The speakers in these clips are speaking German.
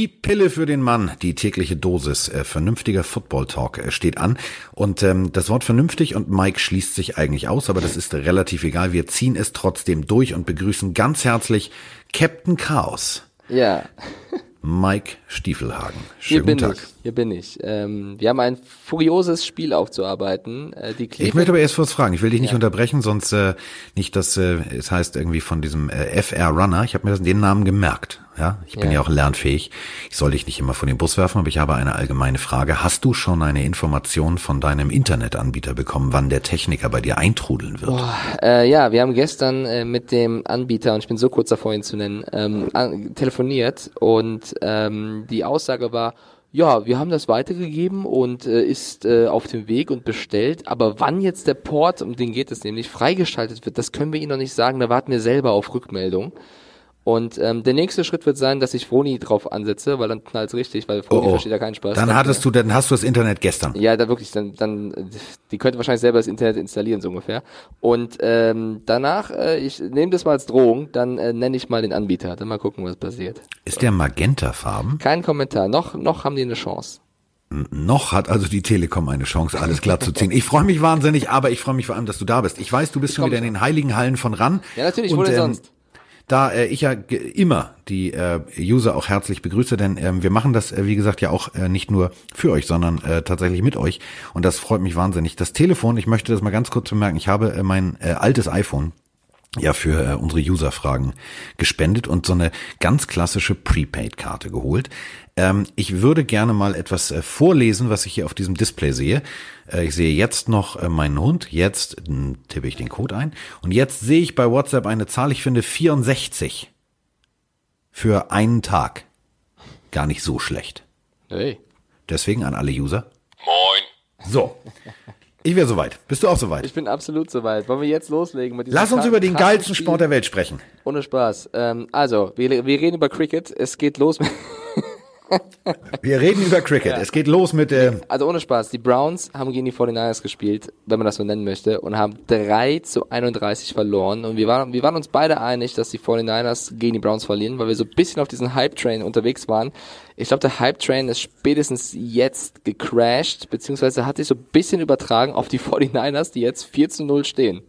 Die Pille für den Mann, die tägliche Dosis, äh, vernünftiger Football Talk äh, steht an. Und ähm, das Wort vernünftig und Mike schließt sich eigentlich aus, aber das ist relativ egal. Wir ziehen es trotzdem durch und begrüßen ganz herzlich Captain Chaos. Ja. Mike Stiefelhagen. Schönen hier bin Tag. ich. Hier bin ich. Ähm, wir haben ein furioses Spiel aufzuarbeiten. Äh, die ich möchte aber erst kurz fragen. Ich will dich nicht ja. unterbrechen, sonst äh, nicht, dass äh, es heißt irgendwie von diesem äh, FR Runner. Ich habe mir den Namen gemerkt. Ja, ich bin ja. ja auch lernfähig. Ich soll dich nicht immer von dem Bus werfen, aber ich habe eine allgemeine Frage. Hast du schon eine Information von deinem Internetanbieter bekommen, wann der Techniker bei dir eintrudeln wird? Boah, äh, ja, wir haben gestern äh, mit dem Anbieter, und ich bin so kurz davor, ihn zu nennen, ähm, an, telefoniert und ähm, die Aussage war, ja, wir haben das weitergegeben und äh, ist äh, auf dem Weg und bestellt. Aber wann jetzt der Port, um den geht es nämlich, freigeschaltet wird, das können wir Ihnen noch nicht sagen. Da warten wir selber auf Rückmeldung. Und ähm, der nächste Schritt wird sein, dass ich Froni drauf ansetze, weil dann knallt's richtig, weil Froni oh, oh. versteht ja keinen Spaß. Dann hattest du, dann hast du das Internet gestern. Ja, da wirklich, dann, dann, die könnte wahrscheinlich selber das Internet installieren so ungefähr. Und ähm, danach, äh, ich nehme das mal als Drohung, dann äh, nenne ich mal den Anbieter, dann mal gucken, was passiert. Ist der magentafarben? Kein Kommentar. Noch, noch haben die eine Chance. Noch hat also die Telekom eine Chance, alles glatt zu ziehen. Ich freue mich wahnsinnig, aber ich freue mich vor allem, dass du da bist. Ich weiß, du bist ich schon wieder in den heiligen Hallen von RAN. Ja, natürlich, wo denn ähm, sonst? Da äh, ich ja immer die äh, User auch herzlich begrüße, denn ähm, wir machen das, äh, wie gesagt, ja auch äh, nicht nur für euch, sondern äh, tatsächlich mit euch. Und das freut mich wahnsinnig. Das Telefon, ich möchte das mal ganz kurz bemerken, ich habe äh, mein äh, altes iPhone ja für äh, unsere User-Fragen gespendet und so eine ganz klassische Prepaid-Karte geholt. Ähm, ich würde gerne mal etwas äh, vorlesen, was ich hier auf diesem Display sehe. Äh, ich sehe jetzt noch äh, meinen Hund, jetzt tippe ich den Code ein und jetzt sehe ich bei WhatsApp eine Zahl, ich finde 64 für einen Tag. Gar nicht so schlecht. Hey. Deswegen an alle User. Moin. So. Ich wäre soweit. Bist du auch soweit? Ich bin absolut soweit. Wollen wir jetzt loslegen mit diesem Lass uns über den geilsten Sport der Welt sprechen. Ohne Spaß. Ähm, also, wir, wir reden über Cricket. Es geht los mit Wir reden über Cricket. Ja. Es geht los mit der. Äh also ohne Spaß. Die Browns haben gegen die 49ers gespielt, wenn man das so nennen möchte, und haben 3 zu 31 verloren. Und wir waren, wir waren uns beide einig, dass die 49ers gegen die Browns verlieren, weil wir so ein bisschen auf diesen Hype-Train unterwegs waren. Ich glaube, der Hype-Train ist spätestens jetzt gecrashed, beziehungsweise hat sich so ein bisschen übertragen auf die 49ers, die jetzt 4 zu 0 stehen.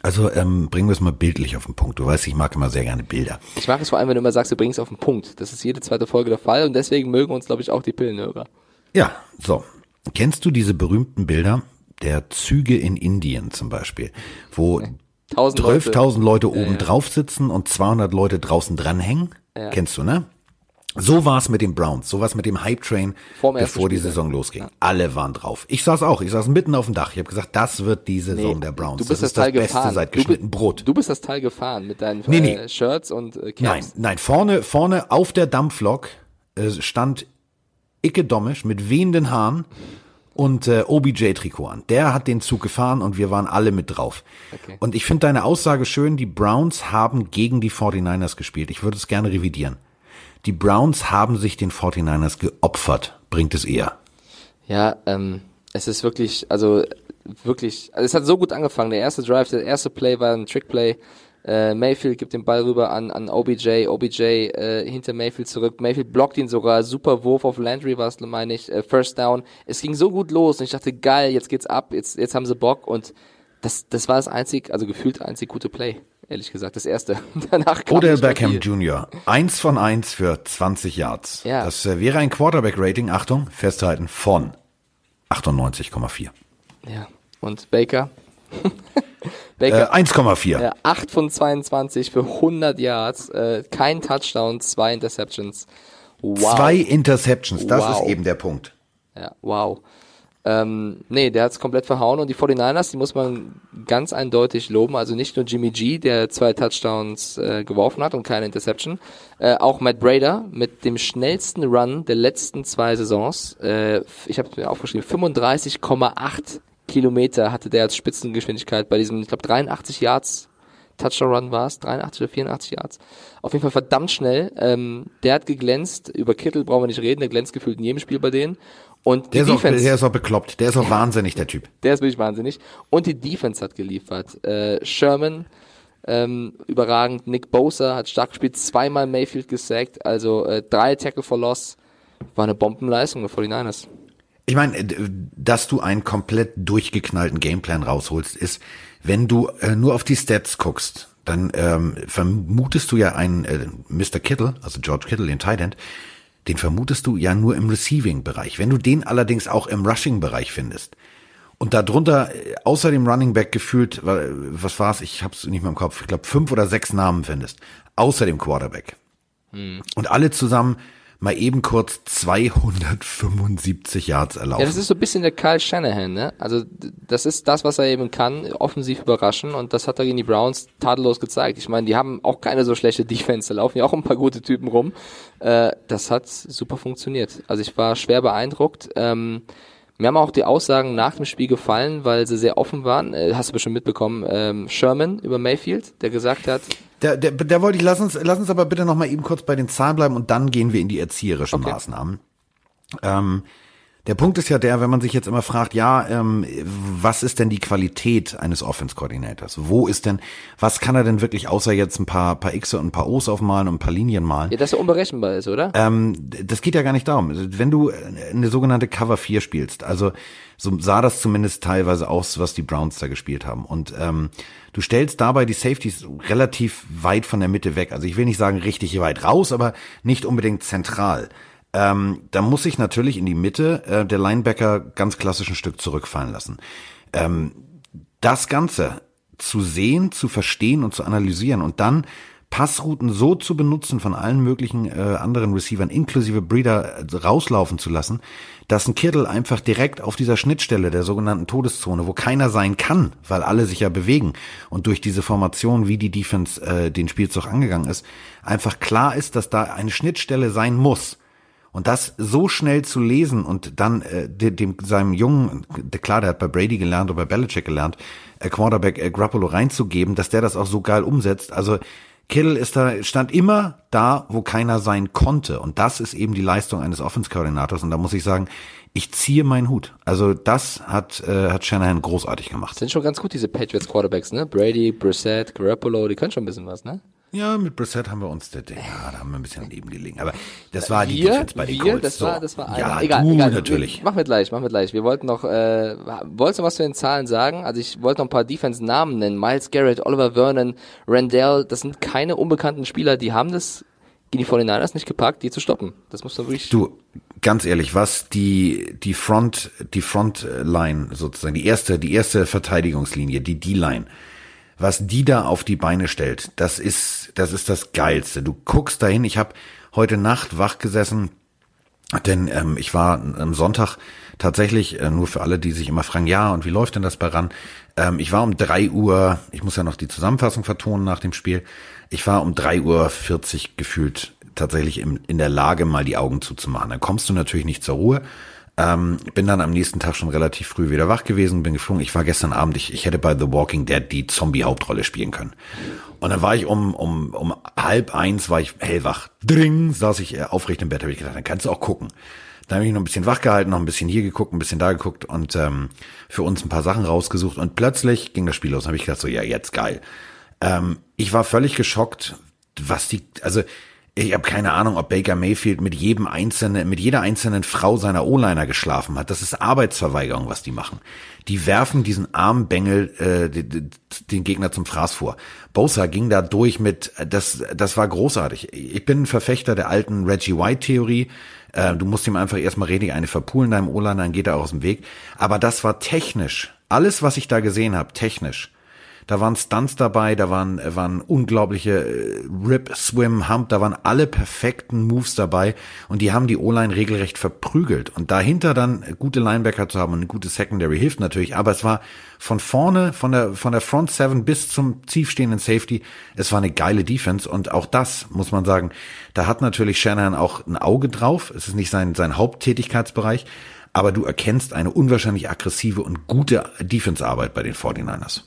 Also ähm, bringen wir es mal bildlich auf den Punkt. Du weißt, ich mag immer sehr gerne Bilder. Ich mag es vor allem, wenn du immer sagst, du bringst es auf den Punkt. Das ist jede zweite Folge der Fall und deswegen mögen uns, glaube ich, auch die Pillenhörer. Ja, so. Kennst du diese berühmten Bilder der Züge in Indien zum Beispiel, wo 12.000 Leute, Leute oben ja, ja. drauf sitzen und 200 Leute draußen dranhängen? Ja. Kennst du, ne? So war es mit den Browns, so war es mit dem Hype Train, bevor die Saison losging. Ja. Alle waren drauf. Ich saß auch, ich saß mitten auf dem Dach. Ich habe gesagt, das wird die Saison nee, der Browns. Du bist das, das, Teil das gefahren. Beste seit geschnitten du, Brot. Du bist das Teil gefahren mit deinen nee, nee. Äh, Shirts und äh, Caps. Nein, nein, vorne vorne auf der Dampflok äh, stand Icke Domisch mit wehenden Haaren und äh, OBJ-Trikot an. Der hat den Zug gefahren und wir waren alle mit drauf. Okay. Und ich finde deine Aussage schön, die Browns haben gegen die 49ers gespielt. Ich würde es gerne revidieren. Die Browns haben sich den 49ers geopfert, bringt es eher. Ja, ähm, es ist wirklich, also wirklich, also es hat so gut angefangen. Der erste Drive, der erste Play war ein Trickplay. Äh, Mayfield gibt den Ball rüber an, an OBJ, OBJ äh, hinter Mayfield zurück. Mayfield blockt ihn sogar, super Wurf auf Landry war es, meine ich, äh, First Down. Es ging so gut los und ich dachte, geil, jetzt geht's ab, jetzt, jetzt haben sie Bock und das, das war das einzig, also gefühlt einzig gute Play ehrlich gesagt, das erste. Danach kam Odell Beckham Jr. Eins von eins für 20 Yards. Ja. Das wäre ein Quarterback-Rating, Achtung, festhalten, von 98,4. Ja, und Baker? Baker. Äh, 1,4. Ja, 8 von 22 für 100 Yards, äh, kein Touchdown, zwei Interceptions. Wow. Zwei Interceptions, das wow. ist eben der Punkt. Ja, wow. Ähm, nee, der hat's komplett verhauen und die 49ers, die muss man ganz eindeutig loben. Also nicht nur Jimmy G, der zwei Touchdowns äh, geworfen hat und keine Interception, äh, auch Matt Brader mit dem schnellsten Run der letzten zwei Saisons. Äh, ich habe mir aufgeschrieben, 35,8 Kilometer hatte der als Spitzengeschwindigkeit bei diesem, ich glaube 83 Yards Touchdown Run war es, 83 oder 84 Yards. Auf jeden Fall verdammt schnell. Ähm, der hat geglänzt. Über Kittel brauchen wir nicht reden. Der glänzt gefühlt in jedem Spiel bei denen. Und der, ist Defense, auch, der ist auch bekloppt, der ist auch wahnsinnig, der Typ. Der ist wirklich wahnsinnig. Und die Defense hat geliefert. Äh, Sherman, ähm, überragend. Nick Bosa hat stark gespielt, zweimal Mayfield gesackt, also äh, drei Tackle for Loss. War eine Bombenleistung der 49ers. Ich meine, dass du einen komplett durchgeknallten Gameplan rausholst, ist, wenn du äh, nur auf die Stats guckst, dann ähm, vermutest du ja einen äh, Mr. Kittle, also George Kittle, den Tight End, den vermutest du ja nur im Receiving-Bereich. Wenn du den allerdings auch im Rushing-Bereich findest und darunter äh, außer dem Running Back gefühlt, was war's, ich hab's nicht mehr im Kopf, ich glaube fünf oder sechs Namen findest, außer dem Quarterback. Hm. Und alle zusammen mal eben kurz 275 Yards erlaufen. Ja, das ist so ein bisschen der Kyle Shanahan, ne? Also das ist das, was er eben kann, offensiv überraschen und das hat er gegen die Browns tadellos gezeigt. Ich meine, die haben auch keine so schlechte Defense, da laufen ja auch ein paar gute Typen rum. Äh, das hat super funktioniert. Also ich war schwer beeindruckt. Ähm, mir haben auch die Aussagen nach dem Spiel gefallen, weil sie sehr offen waren. Äh, hast du bestimmt mitbekommen, ähm, Sherman über Mayfield, der gesagt hat, der, der, der wollte ich, lass uns, lass uns aber bitte noch mal eben kurz bei den Zahlen bleiben und dann gehen wir in die erzieherischen okay. Maßnahmen. Ähm, der Punkt ist ja der, wenn man sich jetzt immer fragt, ja, ähm, was ist denn die Qualität eines Offense-Koordinators? Wo ist denn, was kann er denn wirklich, außer jetzt ein paar, paar X und ein paar O's aufmalen und ein paar Linien malen? Ja, dass er unberechenbar ist, oder? Ähm, das geht ja gar nicht darum. Wenn du eine sogenannte Cover 4 spielst, also so sah das zumindest teilweise aus, was die Browns da gespielt haben. Und ähm, du stellst dabei die Safeties relativ weit von der Mitte weg. Also ich will nicht sagen richtig weit raus, aber nicht unbedingt zentral ähm, da muss ich natürlich in die Mitte äh, der Linebacker ganz klassisch ein Stück zurückfallen lassen. Ähm, das Ganze zu sehen, zu verstehen und zu analysieren und dann Passrouten so zu benutzen von allen möglichen äh, anderen Receivern, inklusive Breeder, äh, rauslaufen zu lassen, dass ein Kittel einfach direkt auf dieser Schnittstelle der sogenannten Todeszone, wo keiner sein kann, weil alle sich ja bewegen und durch diese Formation, wie die Defense äh, den Spielzug angegangen ist, einfach klar ist, dass da eine Schnittstelle sein muss und das so schnell zu lesen und dann äh, dem, seinem jungen, der, klar, der hat bei Brady gelernt oder bei Belichick gelernt, äh, Quarterback äh, Grappolo reinzugeben, dass der das auch so geil umsetzt. Also Kittle ist da, stand immer da, wo keiner sein konnte. Und das ist eben die Leistung eines Offense-Koordinators. Und da muss ich sagen, ich ziehe meinen Hut. Also das hat, äh, hat Shanahan großartig gemacht. Sind schon ganz gut, diese Patriots Quarterbacks, ne? Brady, Brissett, Garoppolo, die können schon ein bisschen was, ne? Ja, mit Brissett haben wir uns, ja, da haben wir ein bisschen daneben gelegen. Aber das war die wir, Defense bei den wir, Colts. Das war, das war ja, egal, du egal. natürlich. Machen wir gleich, machen wir gleich. Wir wollten noch, äh, wolltest du was zu den Zahlen sagen? Also ich wollte noch ein paar Defense-Namen nennen. Miles Garrett, Oliver Vernon, Randall, das sind keine unbekannten Spieler, die haben das gegen die 49ers nicht gepackt, die zu stoppen. Das muss man wirklich. Du, ganz ehrlich, was die, die Front, die Frontline sozusagen, die erste, die erste Verteidigungslinie, die D-Line, was die da auf die Beine stellt, das ist, das ist das Geilste. Du guckst dahin, ich habe heute Nacht wach gesessen, denn ähm, ich war am Sonntag tatsächlich, äh, nur für alle, die sich immer fragen, ja, und wie läuft denn das bei RAN? Ähm, ich war um drei Uhr, ich muss ja noch die Zusammenfassung vertonen nach dem Spiel, ich war um drei Uhr vierzig gefühlt tatsächlich in, in der Lage, mal die Augen zuzumachen. Dann kommst du natürlich nicht zur Ruhe. Ähm, bin dann am nächsten Tag schon relativ früh wieder wach gewesen, bin geflogen. Ich war gestern Abend, ich, ich hätte bei The Walking Dead die Zombie-Hauptrolle spielen können. Und dann war ich um, um, um halb eins, war ich hellwach. Dring, saß ich äh, aufrecht im Bett, habe ich gedacht, dann kannst du auch gucken. Dann habe ich noch ein bisschen wach gehalten, noch ein bisschen hier geguckt, ein bisschen da geguckt und ähm, für uns ein paar Sachen rausgesucht. Und plötzlich ging das Spiel los. habe ich gedacht, so, ja, jetzt geil. Ähm, ich war völlig geschockt, was die, also ich habe keine Ahnung, ob Baker Mayfield mit jedem einzelnen, mit jeder einzelnen Frau seiner O-Liner geschlafen hat. Das ist Arbeitsverweigerung, was die machen. Die werfen diesen armen Bengel äh, den Gegner zum Fraß vor. Bosa ging da durch mit, das, das war großartig. Ich bin ein Verfechter der alten Reggie White-Theorie. Äh, du musst ihm einfach erstmal richtig eine verpulen deinem O-Liner, dann geht er aus dem Weg. Aber das war technisch. Alles, was ich da gesehen habe, technisch da waren Stunts dabei, da waren, äh, waren unglaubliche äh, Rip, Swim, Hump, da waren alle perfekten Moves dabei und die haben die O-Line regelrecht verprügelt. Und dahinter dann gute Linebacker zu haben und eine gute Secondary hilft natürlich, aber es war von vorne, von der, von der Front Seven bis zum tiefstehenden Safety, es war eine geile Defense und auch das, muss man sagen, da hat natürlich Shanahan auch ein Auge drauf. Es ist nicht sein, sein Haupttätigkeitsbereich, aber du erkennst eine unwahrscheinlich aggressive und gute Defense-Arbeit bei den 49ers.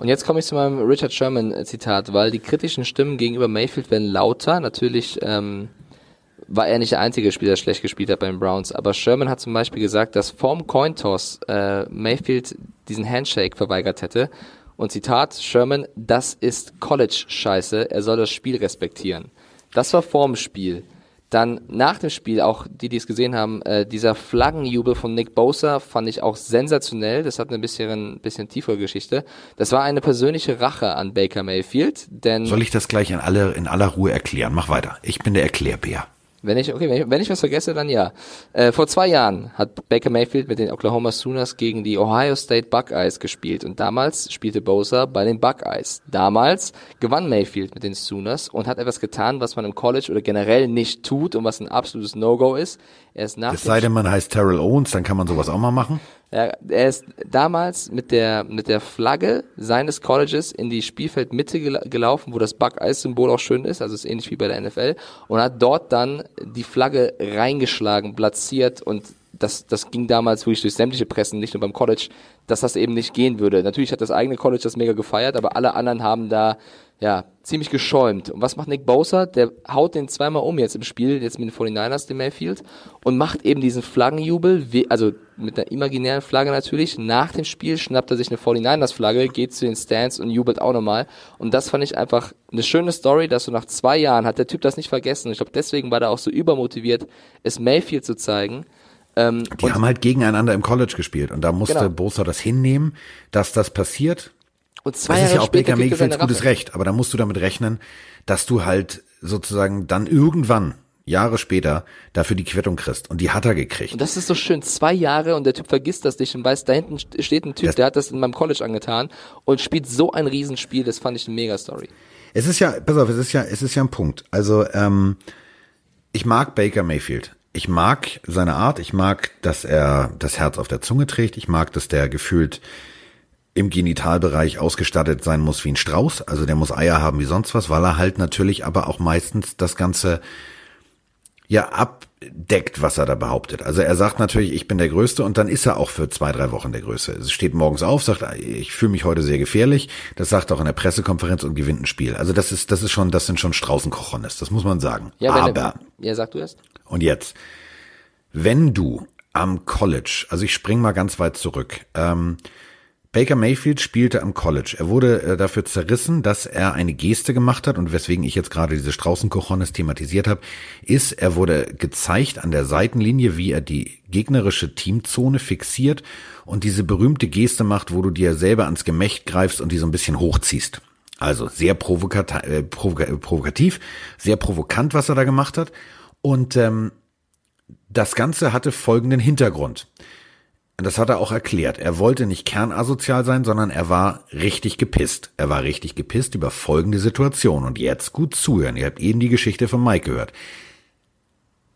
Und jetzt komme ich zu meinem Richard Sherman-Zitat, weil die kritischen Stimmen gegenüber Mayfield werden lauter. Natürlich ähm, war er nicht der einzige Spieler, der schlecht gespielt hat beim Browns, aber Sherman hat zum Beispiel gesagt, dass vorm Cointoss äh, Mayfield diesen Handshake verweigert hätte Und Zitat Sherman, das ist College-Scheiße, er soll das Spiel respektieren. Das war vorm Spiel. Dann nach dem Spiel, auch die, die es gesehen haben, äh, dieser Flaggenjubel von Nick Bosa fand ich auch sensationell. Das hat eine bisschen, bisschen tiefere Geschichte. Das war eine persönliche Rache an Baker Mayfield, denn. Soll ich das gleich in, alle, in aller Ruhe erklären? Mach weiter. Ich bin der Erklärbär. Wenn ich, okay, wenn ich, wenn ich was vergesse, dann ja. Äh, vor zwei Jahren hat Baker Mayfield mit den Oklahoma Sooners gegen die Ohio State Buckeyes gespielt und damals spielte Bosa bei den Buckeyes. Damals gewann Mayfield mit den Sooners und hat etwas getan, was man im College oder generell nicht tut und was ein absolutes No-Go ist. Er ist nach es sei denn, man heißt Terrell Owens, dann kann man sowas auch mal machen. Er, er ist damals mit der, mit der Flagge seines Colleges in die Spielfeldmitte gelaufen, wo das Buckeyes-Symbol auch schön ist, also ist ähnlich wie bei der NFL, und hat dort dann die Flagge reingeschlagen, platziert. Und das, das ging damals wirklich durch sämtliche Pressen, nicht nur beim College, dass das eben nicht gehen würde. Natürlich hat das eigene College das mega gefeiert, aber alle anderen haben da ja, ziemlich geschäumt. Und was macht Nick Bosa? Der haut den zweimal um jetzt im Spiel, jetzt mit den 49ers, den Mayfield, und macht eben diesen Flaggenjubel, also mit einer imaginären Flagge natürlich. Nach dem Spiel schnappt er sich eine 49ers-Flagge, geht zu den Stands und jubelt auch nochmal. Und das fand ich einfach eine schöne Story, dass so nach zwei Jahren hat der Typ das nicht vergessen. Ich glaube, deswegen war er auch so übermotiviert, es Mayfield zu zeigen. Ähm, die haben halt gegeneinander im College gespielt und da musste genau. Bosa das hinnehmen, dass das passiert und zwei das ist ja auch Baker Mayfields gutes Recht, aber da musst du damit rechnen, dass du halt sozusagen dann irgendwann Jahre später dafür die Quittung kriegst. Und die hat er gekriegt. Und das ist so schön. Zwei Jahre und der Typ vergisst das nicht und weiß, da hinten steht ein Typ, das der hat das in meinem College angetan und spielt so ein Riesenspiel. Das fand ich eine Mega-Story. Es ist ja, pass auf, es ist ja, es ist ja ein Punkt. Also, ähm, ich mag Baker Mayfield. Ich mag seine Art. Ich mag, dass er das Herz auf der Zunge trägt. Ich mag, dass der gefühlt im Genitalbereich ausgestattet sein muss wie ein Strauß. Also der muss Eier haben wie sonst was, weil er halt natürlich aber auch meistens das Ganze ja abdeckt, was er da behauptet. Also er sagt natürlich, ich bin der Größte und dann ist er auch für zwei, drei Wochen der Größte. Es steht morgens auf, sagt, ich fühle mich heute sehr gefährlich. Das sagt auch in der Pressekonferenz und gewinnt ein Spiel. Also das ist, das ist schon, das sind schon Straußenkochonis, das muss man sagen. Ja, aber. ja, sag du erst. Und jetzt, wenn du am College, also ich spring mal ganz weit zurück, ähm, Baker Mayfield spielte am College. Er wurde äh, dafür zerrissen, dass er eine Geste gemacht hat und weswegen ich jetzt gerade diese Straußenkochonis thematisiert habe, ist, er wurde gezeigt an der Seitenlinie, wie er die gegnerische Teamzone fixiert und diese berühmte Geste macht, wo du dir selber ans Gemächt greifst und die so ein bisschen hochziehst. Also sehr provokat äh, provokativ, sehr provokant, was er da gemacht hat. Und ähm, das Ganze hatte folgenden Hintergrund. Das hat er auch erklärt. Er wollte nicht kernasozial sein, sondern er war richtig gepisst. Er war richtig gepisst über folgende Situation. Und jetzt gut zuhören. Ihr habt eben die Geschichte von Mike gehört.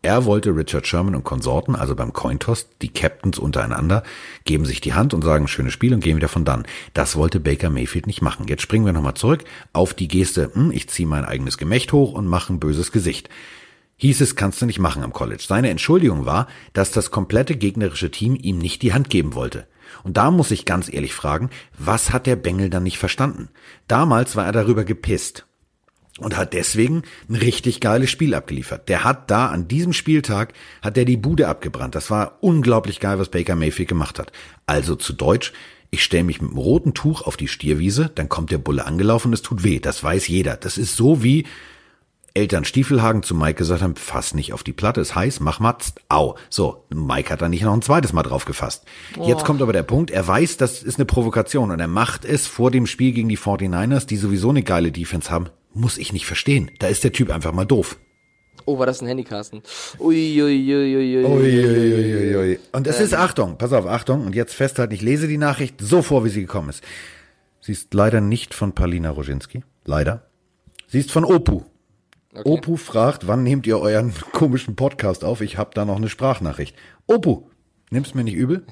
Er wollte Richard Sherman und Konsorten, also beim Cointoss, die Captains untereinander, geben sich die Hand und sagen schönes Spiel und gehen wieder von dann. Das wollte Baker Mayfield nicht machen. Jetzt springen wir nochmal zurück auf die Geste, hm, ich ziehe mein eigenes Gemächt hoch und mache ein böses Gesicht hieß es, kannst du nicht machen am College. Seine Entschuldigung war, dass das komplette gegnerische Team ihm nicht die Hand geben wollte. Und da muss ich ganz ehrlich fragen, was hat der Bengel dann nicht verstanden? Damals war er darüber gepisst und hat deswegen ein richtig geiles Spiel abgeliefert. Der hat da an diesem Spieltag hat er die Bude abgebrannt. Das war unglaublich geil, was Baker Mayfield gemacht hat. Also zu Deutsch, ich stelle mich mit einem roten Tuch auf die Stierwiese, dann kommt der Bulle angelaufen und es tut weh. Das weiß jeder. Das ist so wie Eltern Stiefelhagen zu Mike gesagt haben, fass nicht auf die Platte, ist heiß, mach mal, au. So, Mike hat da nicht noch ein zweites Mal drauf gefasst. Oh. Jetzt kommt aber der Punkt, er weiß, das ist eine Provokation und er macht es vor dem Spiel gegen die 49ers, die sowieso eine geile Defense haben. Muss ich nicht verstehen. Da ist der Typ einfach mal doof. Oh, war das ein Handy, Carsten? Uiuiuiui. Ui, ui, Und es ähm. ist, Achtung, pass auf, Achtung, und jetzt festhalten, ich lese die Nachricht so vor, wie sie gekommen ist. Sie ist leider nicht von Palina Roginski. Leider. Sie ist von Opu. Okay. Opu fragt, wann nehmt ihr euren komischen Podcast auf? Ich habe da noch eine Sprachnachricht. Opu, nimm's mir nicht übel?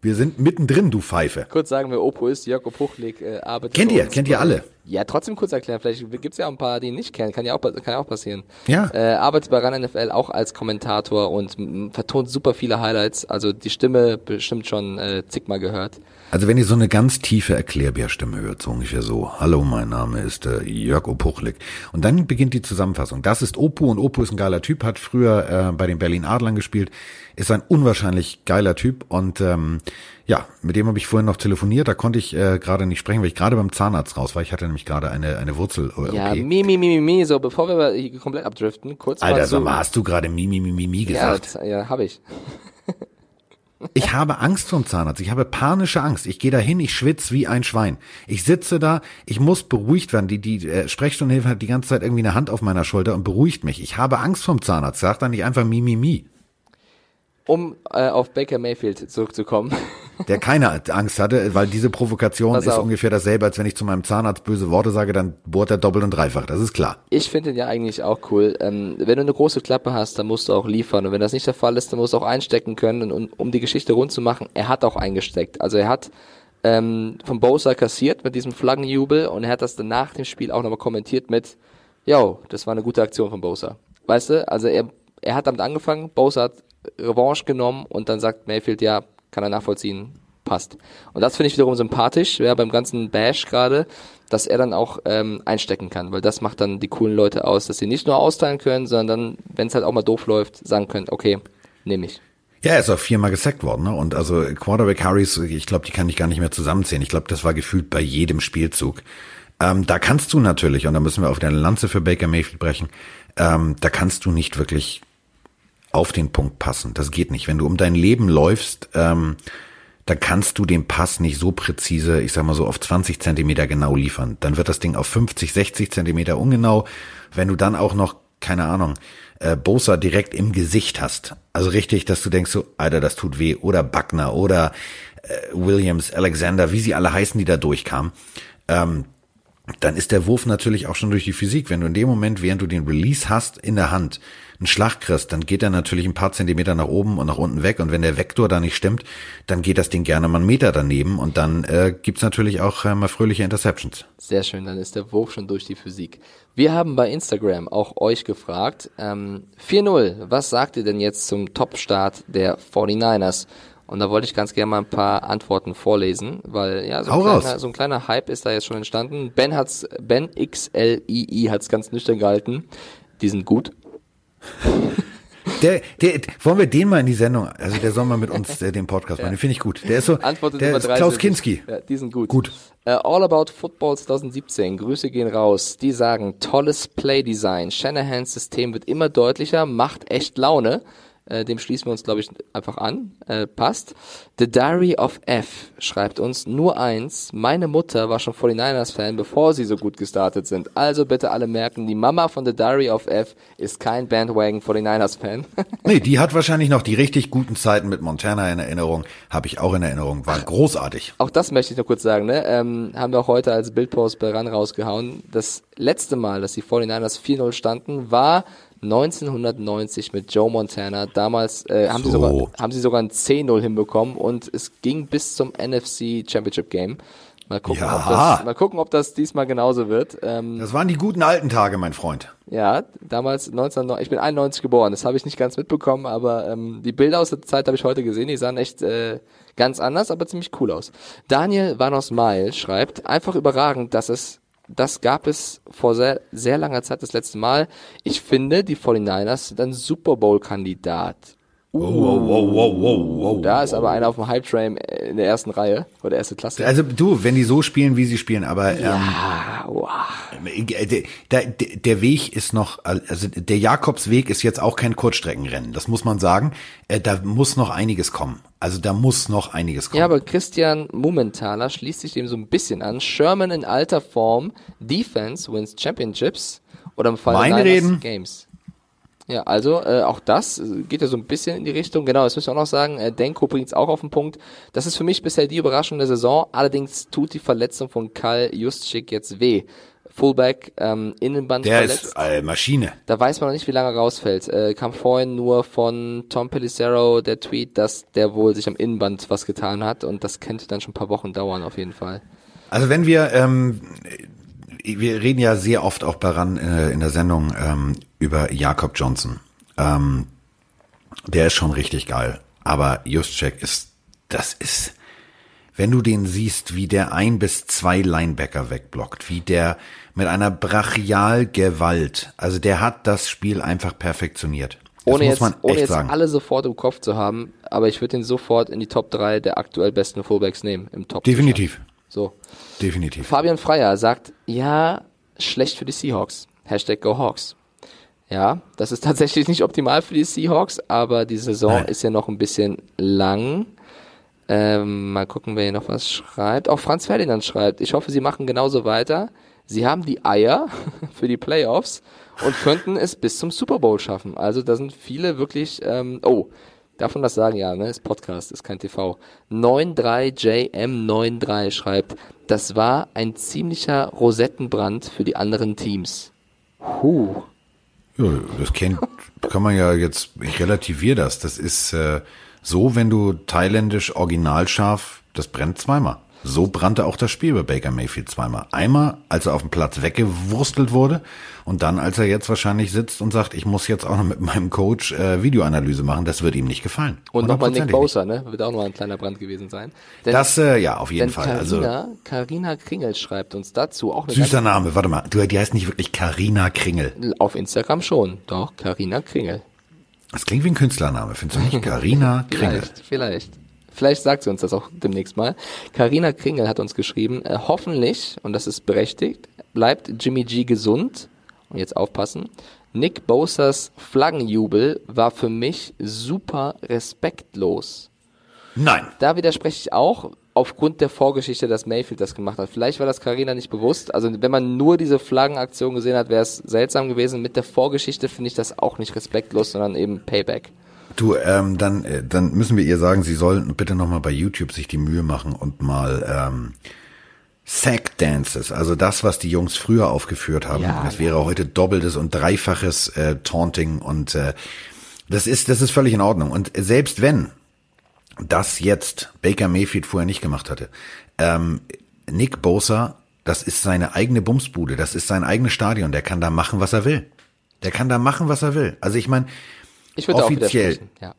Wir sind mittendrin, du Pfeife. Kurz sagen wir, Opu ist Jörg Puchlik, äh, arbeitet Kennt ihr, kennt ihr alle? Ja, trotzdem kurz erklären, vielleicht gibt's ja auch ein paar, die ihn nicht kennen, kann ja auch, kann ja auch passieren. Ja. Äh, arbeitet bei RAN NFL auch als Kommentator und vertont super viele Highlights, also die Stimme bestimmt schon äh, zigmal gehört. Also wenn ihr so eine ganz tiefe Erklärbärstimme hört, so ungefähr so, hallo, mein Name ist äh, Jörg Opuchlik. Und dann beginnt die Zusammenfassung. Das ist Opu und Opu ist ein geiler Typ, hat früher äh, bei den Berlin Adlern gespielt, ist ein unwahrscheinlich geiler geiler Typ und ähm, ja, mit dem habe ich vorhin noch telefoniert. Da konnte ich äh, gerade nicht sprechen, weil ich gerade beim Zahnarzt raus war. Ich hatte nämlich gerade eine eine Wurzel. Okay. Ja, mi mi mi mi mi. So, bevor wir hier komplett abdriften, kurz Alter, mal so. Alter, hast du gerade mi mi mi mi mi gesagt? Ja, ja habe ich. Ich habe Angst vom Zahnarzt. Ich habe panische Angst. Ich gehe da hin, ich schwitze wie ein Schwein. Ich sitze da, ich muss beruhigt werden. Die, die äh, Sprechstundenhilfe hat die ganze Zeit irgendwie eine Hand auf meiner Schulter und beruhigt mich. Ich habe Angst vom Zahnarzt. Sag dann nicht einfach mi, mi, mi um äh, auf Baker Mayfield zurückzukommen. Der keine Angst hatte, weil diese Provokation ist ungefähr dasselbe, als wenn ich zu meinem Zahnarzt böse Worte sage, dann bohrt er doppelt und dreifach. Das ist klar. Ich finde ihn ja eigentlich auch cool. Ähm, wenn du eine große Klappe hast, dann musst du auch liefern. Und wenn das nicht der Fall ist, dann musst du auch einstecken können. Und, um die Geschichte rund zu machen, er hat auch eingesteckt. Also er hat ähm, von Bosa kassiert mit diesem Flaggenjubel und er hat das dann nach dem Spiel auch nochmal kommentiert mit, yo, das war eine gute Aktion von Bosa. Weißt du, also er, er hat damit angefangen, Bosa hat Revanche genommen und dann sagt Mayfield, ja, kann er nachvollziehen, passt. Und das finde ich wiederum sympathisch, ja, beim ganzen Bash gerade, dass er dann auch ähm, einstecken kann, weil das macht dann die coolen Leute aus, dass sie nicht nur austeilen können, sondern dann, wenn es halt auch mal doof läuft, sagen können, okay, nehme ich. Ja, er ist auch viermal gesackt worden, ne? Und also Quarterback Harrys, ich glaube, die kann ich gar nicht mehr zusammenzählen. Ich glaube, das war gefühlt bei jedem Spielzug. Ähm, da kannst du natürlich, und da müssen wir auf deine Lanze für Baker Mayfield brechen, ähm, da kannst du nicht wirklich auf den Punkt passen. Das geht nicht. Wenn du um dein Leben läufst, ähm, dann kannst du den Pass nicht so präzise, ich sag mal so auf 20 Zentimeter genau liefern. Dann wird das Ding auf 50, 60 Zentimeter ungenau. Wenn du dann auch noch, keine Ahnung, äh, Bosa direkt im Gesicht hast, also richtig, dass du denkst so, Alter, das tut weh, oder Buckner, oder äh, Williams, Alexander, wie sie alle heißen, die da durchkamen, ähm, dann ist der Wurf natürlich auch schon durch die Physik. Wenn du in dem Moment, während du den Release hast in der Hand, einen Schlag kriegst, dann geht er natürlich ein paar Zentimeter nach oben und nach unten weg. Und wenn der Vektor da nicht stimmt, dann geht das Ding gerne mal einen Meter daneben. Und dann äh, gibt's natürlich auch äh, mal fröhliche Interceptions. Sehr schön, dann ist der Wurf schon durch die Physik. Wir haben bei Instagram auch euch gefragt, ähm, 4-0, was sagt ihr denn jetzt zum Top-Start der 49ers? Und da wollte ich ganz gerne mal ein paar Antworten vorlesen, weil ja, so ein, kleiner, so ein kleiner Hype ist da jetzt schon entstanden. Ben hat's, Ben XLII hat's ganz nüchtern gehalten. Die sind gut. Der, der, wollen wir den mal in die Sendung, also der soll mal mit uns äh, den Podcast machen, den finde ich gut. Der ist so, Antwort der ist Klaus Kinski. Ja, die sind gut. Gut. Uh, All About Football 2017, Grüße gehen raus. Die sagen, tolles Playdesign, Shanahans System wird immer deutlicher, macht echt Laune. Äh, dem schließen wir uns, glaube ich, einfach an. Äh, passt. The Diary of F schreibt uns nur eins. Meine Mutter war schon 49ers-Fan, bevor sie so gut gestartet sind. Also bitte alle merken, die Mama von The Diary of F ist kein Bandwagon 49ers-Fan. nee, die hat wahrscheinlich noch die richtig guten Zeiten mit Montana in Erinnerung. Habe ich auch in Erinnerung. War großartig. Auch das möchte ich noch kurz sagen. Ne? Ähm, haben wir auch heute als Bildpost bei RAN rausgehauen. Das letzte Mal, dass die 49ers 4-0 standen, war 1990 mit Joe Montana. Damals äh, haben, so. sie sogar, haben sie sogar ein 10-0 hinbekommen und es ging bis zum NFC Championship Game. Mal gucken, ja. ob das, mal gucken, ob das diesmal genauso wird. Ähm, das waren die guten alten Tage, mein Freund. Ja, damals 1990, ich bin 91 geboren, das habe ich nicht ganz mitbekommen, aber ähm, die Bilder aus der Zeit habe ich heute gesehen, die sahen echt äh, ganz anders, aber ziemlich cool aus. Daniel Vanos Mail schreibt, einfach überragend, dass es das gab es vor sehr, sehr langer Zeit das letzte Mal. Ich finde, die 49ers sind ein Super Bowl-Kandidat. Uh, wow, wow, wow, wow, wow, da ist aber einer auf dem Hype-Train in der ersten Reihe oder erste Klasse. Also du, wenn die so spielen, wie sie spielen, aber ja, ähm, wow. der, der, der Weg ist noch, also der Jakobsweg ist jetzt auch kein Kurzstreckenrennen, das muss man sagen. Äh, da muss noch einiges kommen. Also da muss noch einiges kommen. Ja, aber Christian Mumenthaler schließt sich dem so ein bisschen an. Sherman in alter Form, Defense wins Championships oder im Fall Meine Reden. Games. Ja, also äh, auch das äh, geht ja so ein bisschen in die Richtung. Genau, das müssen wir auch noch sagen. Äh, Denko bringt es auch auf den Punkt. Das ist für mich bisher die Überraschung der Saison. Allerdings tut die Verletzung von Karl Juszczyk jetzt weh. Fullback, ähm, Innenband der verletzt. ist äh, Maschine. Da weiß man noch nicht, wie lange rausfällt. Äh, kam vorhin nur von Tom Pelissero der Tweet, dass der wohl sich am Innenband was getan hat und das könnte dann schon ein paar Wochen dauern auf jeden Fall. Also wenn wir ähm, wir reden ja sehr oft auch daran äh, in der Sendung ähm, über Jakob Johnson. Ähm, der ist schon richtig geil. Aber Juszczyk ist, das ist, wenn du den siehst, wie der ein bis zwei Linebacker wegblockt, wie der mit einer Brachialgewalt, also der hat das Spiel einfach perfektioniert. ohne jetzt, ohne jetzt alle sofort im Kopf zu haben, aber ich würde ihn sofort in die Top 3 der aktuell besten Fullbacks nehmen im Top. Definitiv. So. Definitiv. Fabian Freier sagt, ja, schlecht für die Seahawks. Hashtag Go Hawks. Ja, das ist tatsächlich nicht optimal für die Seahawks, aber die Saison Nein. ist ja noch ein bisschen lang. Ähm, mal gucken, wer hier noch was schreibt. Auch Franz Ferdinand schreibt, ich hoffe, Sie machen genauso weiter. Sie haben die Eier für die Playoffs und könnten es bis zum Super Bowl schaffen. Also da sind viele wirklich, ähm, oh, darf man das sagen? Ja, ne, ist Podcast, ist kein TV. 93JM93 schreibt, das war ein ziemlicher Rosettenbrand für die anderen Teams. Huh. Ja, das kennt, kann man ja jetzt, ich relativiere das. Das ist äh, so, wenn du thailändisch originalscharf, das brennt zweimal. So brannte auch das Spiel bei Baker Mayfield zweimal. Einmal, als er auf dem Platz weggewurstelt wurde und dann, als er jetzt wahrscheinlich sitzt und sagt, ich muss jetzt auch noch mit meinem Coach äh, Videoanalyse machen, das wird ihm nicht gefallen. Und nochmal Nick Bosa, ne? Wird auch noch ein kleiner Brand gewesen sein. Denn, das, äh, ja, auf jeden Fall. Carina, also Carina Kringel schreibt uns dazu auch eine Süßer Name, warte mal. Du, die heißt nicht wirklich Carina Kringel. Auf Instagram schon, doch, Carina Kringel. Das klingt wie ein Künstlername, findest du nicht? Carina Kringel. Vielleicht, vielleicht. Vielleicht sagt sie uns das auch demnächst mal. Karina Kringel hat uns geschrieben, äh, hoffentlich, und das ist berechtigt, bleibt Jimmy G gesund. Und jetzt aufpassen. Nick Bosers Flaggenjubel war für mich super respektlos. Nein. Da widerspreche ich auch aufgrund der Vorgeschichte, dass Mayfield das gemacht hat. Vielleicht war das Karina nicht bewusst. Also wenn man nur diese Flaggenaktion gesehen hat, wäre es seltsam gewesen. Mit der Vorgeschichte finde ich das auch nicht respektlos, sondern eben Payback. Du, ähm, dann, äh, dann müssen wir ihr sagen, sie sollen bitte nochmal bei YouTube sich die Mühe machen und mal ähm, Sack Dances, also das, was die Jungs früher aufgeführt haben. Ja, das wäre heute doppeltes und dreifaches äh, Taunting und äh, das ist, das ist völlig in Ordnung. Und selbst wenn das jetzt Baker Mayfield vorher nicht gemacht hatte, ähm, Nick Bosa, das ist seine eigene Bumsbude, das ist sein eigenes Stadion, der kann da machen, was er will. Der kann da machen, was er will. Also ich meine, offiziell, ja.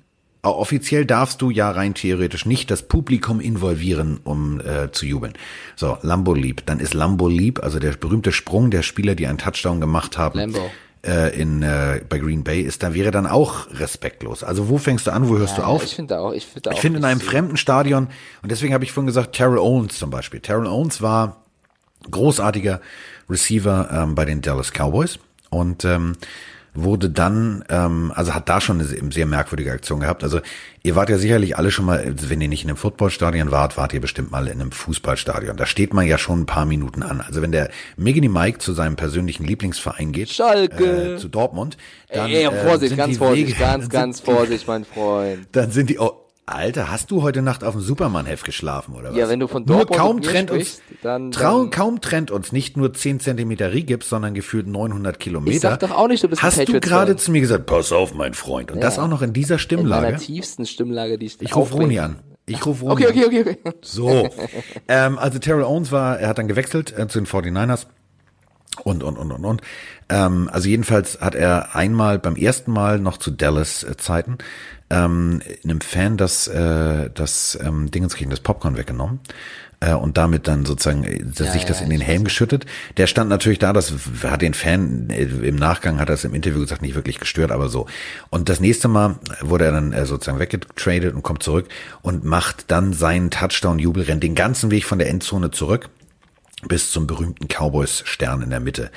Offiziell darfst du ja rein theoretisch nicht das Publikum involvieren, um äh, zu jubeln. So, Lambo lieb. Dann ist Lambo lieb, also der berühmte Sprung der Spieler, die einen Touchdown gemacht haben. Lambo. Äh, in, äh, bei Green Bay ist, da wäre dann auch respektlos. Also wo fängst du an, wo hörst ja, du auf? Ich finde auch, ich finde auch. Ich finde in einem fremden Stadion, und deswegen habe ich vorhin gesagt, Terrell Owens zum Beispiel. Terrell Owens war großartiger Receiver ähm, bei den Dallas Cowboys und ähm, wurde dann, ähm, also hat da schon eine sehr merkwürdige Aktion gehabt. Also ihr wart ja sicherlich alle schon mal, wenn ihr nicht in einem Footballstadion wart, wart ihr bestimmt mal in einem Fußballstadion. Da steht man ja schon ein paar Minuten an. Also wenn der Miggy Mike zu seinem persönlichen Lieblingsverein geht, Schalke. Äh, zu Dortmund, dann Ey, Vorsicht, äh, ganz Vorsicht, ganz, ganz Vorsicht, mein Freund. Dann sind die, oh, Alter, hast du heute Nacht auf dem Superman-Heft geschlafen oder was? Ja, wenn du von Dortmund nur kaum trennt sprichst, uns, dann, dann kaum trennt uns nicht nur 10 Zentimeter Rigips, sondern gefühlt 900 Kilometer. Ich sag doch auch nicht, du bist Hast du gerade zu mir gesagt, pass auf, mein Freund. Und ja. das auch noch in dieser Stimmlage? In meiner tiefsten Stimmlage, die ich Ich rufe Roni an. Ich rufe Roni okay, okay, okay, okay. So. ähm, also Terrell Owens war, er hat dann gewechselt äh, zu den 49ers. Und, und, und, und, und. Ähm, also jedenfalls hat er einmal beim ersten Mal noch zu Dallas äh, Zeiten ähm, einem Fan das, äh, das ähm, Dingenskriegen, das Popcorn weggenommen äh, und damit dann sozusagen äh, ja, sich das ja, in den Helm geschüttet. Der stand natürlich da, das hat den Fan äh, im Nachgang hat er es im Interview gesagt, nicht wirklich gestört, aber so. Und das nächste Mal wurde er dann äh, sozusagen weggetradet und kommt zurück und macht dann seinen Touchdown-Jubelrennen den ganzen Weg von der Endzone zurück bis zum berühmten Cowboys-Stern in der Mitte.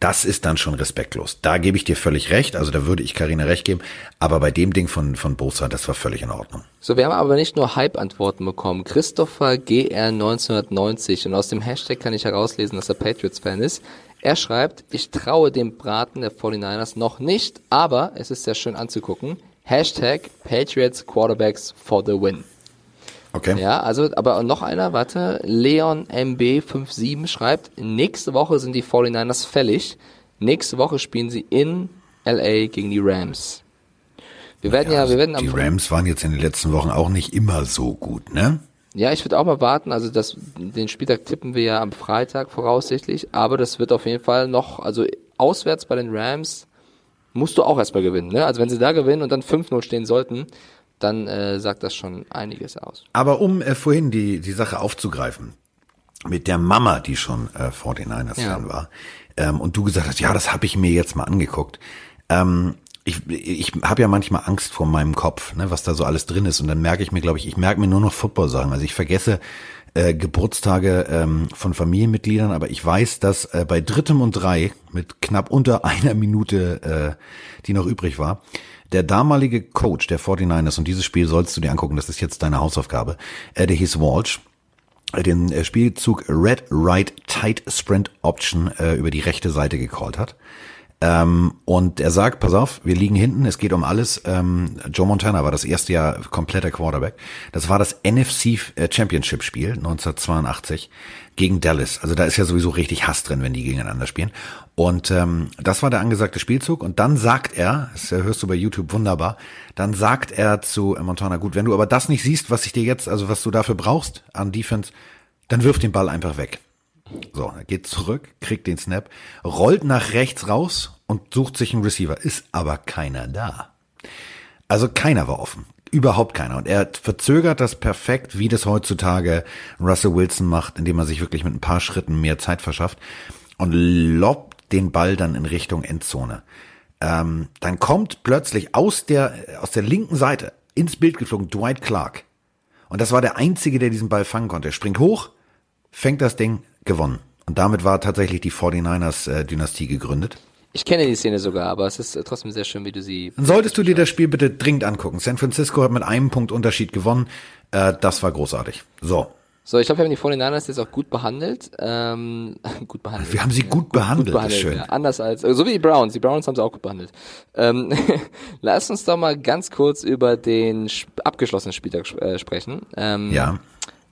Das ist dann schon respektlos. Da gebe ich dir völlig recht, also da würde ich Karina recht geben, aber bei dem Ding von, von Bosa, das war völlig in Ordnung. So, wir haben aber nicht nur Hype-Antworten bekommen. Christopher GR 1990 und aus dem Hashtag kann ich herauslesen, dass er Patriots-Fan ist. Er schreibt, ich traue dem Braten der 49ers noch nicht, aber es ist sehr schön anzugucken. Hashtag Patriots Quarterbacks for the win. Okay. Ja, also, aber noch einer, warte, Leon MB57 schreibt, nächste Woche sind die 49ers fällig. Nächste Woche spielen sie in LA gegen die Rams. Wir werden ja, ja wir werden Die Rams waren jetzt in den letzten Wochen auch nicht immer so gut, ne? Ja, ich würde auch mal warten, also das, den Spieltag tippen wir ja am Freitag voraussichtlich, aber das wird auf jeden Fall noch, also auswärts bei den Rams musst du auch erstmal gewinnen, ne? Also wenn sie da gewinnen und dann 5-0 stehen sollten, dann äh, sagt das schon einiges aus. Aber um äh, vorhin die, die Sache aufzugreifen, mit der Mama, die schon äh, 49ers-Fan ja. war, ähm, und du gesagt hast, ja, das habe ich mir jetzt mal angeguckt. Ähm, ich, ich habe ja manchmal Angst vor meinem Kopf, ne, was da so alles drin ist. Und dann merke ich mir, glaube ich, ich merke mir nur noch Football-Sachen. Also ich vergesse äh, Geburtstage ähm, von Familienmitgliedern, aber ich weiß, dass äh, bei drittem und drei mit knapp unter einer Minute, äh, die noch übrig war, der damalige Coach der 49ers, und dieses Spiel sollst du dir angucken, das ist jetzt deine Hausaufgabe, äh, der hieß Walsh, äh, den äh, Spielzug Red Right Tight Sprint Option äh, über die rechte Seite gecallt hat. Ähm, und er sagt, pass auf, wir liegen hinten, es geht um alles. Ähm, Joe Montana war das erste Jahr kompletter Quarterback. Das war das NFC äh, Championship Spiel 1982 gegen Dallas. Also da ist ja sowieso richtig Hass drin, wenn die gegeneinander spielen. Und ähm, das war der angesagte Spielzug. Und dann sagt er, das hörst du bei YouTube wunderbar, dann sagt er zu Montana, gut, wenn du aber das nicht siehst, was ich dir jetzt, also was du dafür brauchst an Defense, dann wirf den Ball einfach weg. So, er geht zurück, kriegt den Snap, rollt nach rechts raus und sucht sich einen Receiver. Ist aber keiner da. Also keiner war offen. Überhaupt keiner. Und er verzögert das perfekt, wie das heutzutage Russell Wilson macht, indem er sich wirklich mit ein paar Schritten mehr Zeit verschafft und lobt den Ball dann in Richtung Endzone. Ähm, dann kommt plötzlich aus der, aus der linken Seite ins Bild geflogen Dwight Clark. Und das war der einzige, der diesen Ball fangen konnte. Er springt hoch, fängt das Ding, gewonnen. Und damit war tatsächlich die 49ers-Dynastie äh, gegründet. Ich kenne die Szene sogar, aber es ist äh, trotzdem sehr schön, wie du sie. Solltest du dir das Spiel bitte dringend angucken. San Francisco hat mit einem Punkt Unterschied gewonnen. Äh, das war großartig. So. So, ich glaube, wir haben die 49ers jetzt auch gut behandelt. Ähm, gut behandelt. Wir haben sie gut behandelt, gut behandelt schön. Ja, anders als, so wie die Browns. Die Browns haben sie auch gut behandelt. Ähm, lass uns doch mal ganz kurz über den abgeschlossenen Spieltag äh, sprechen. Ähm, ja.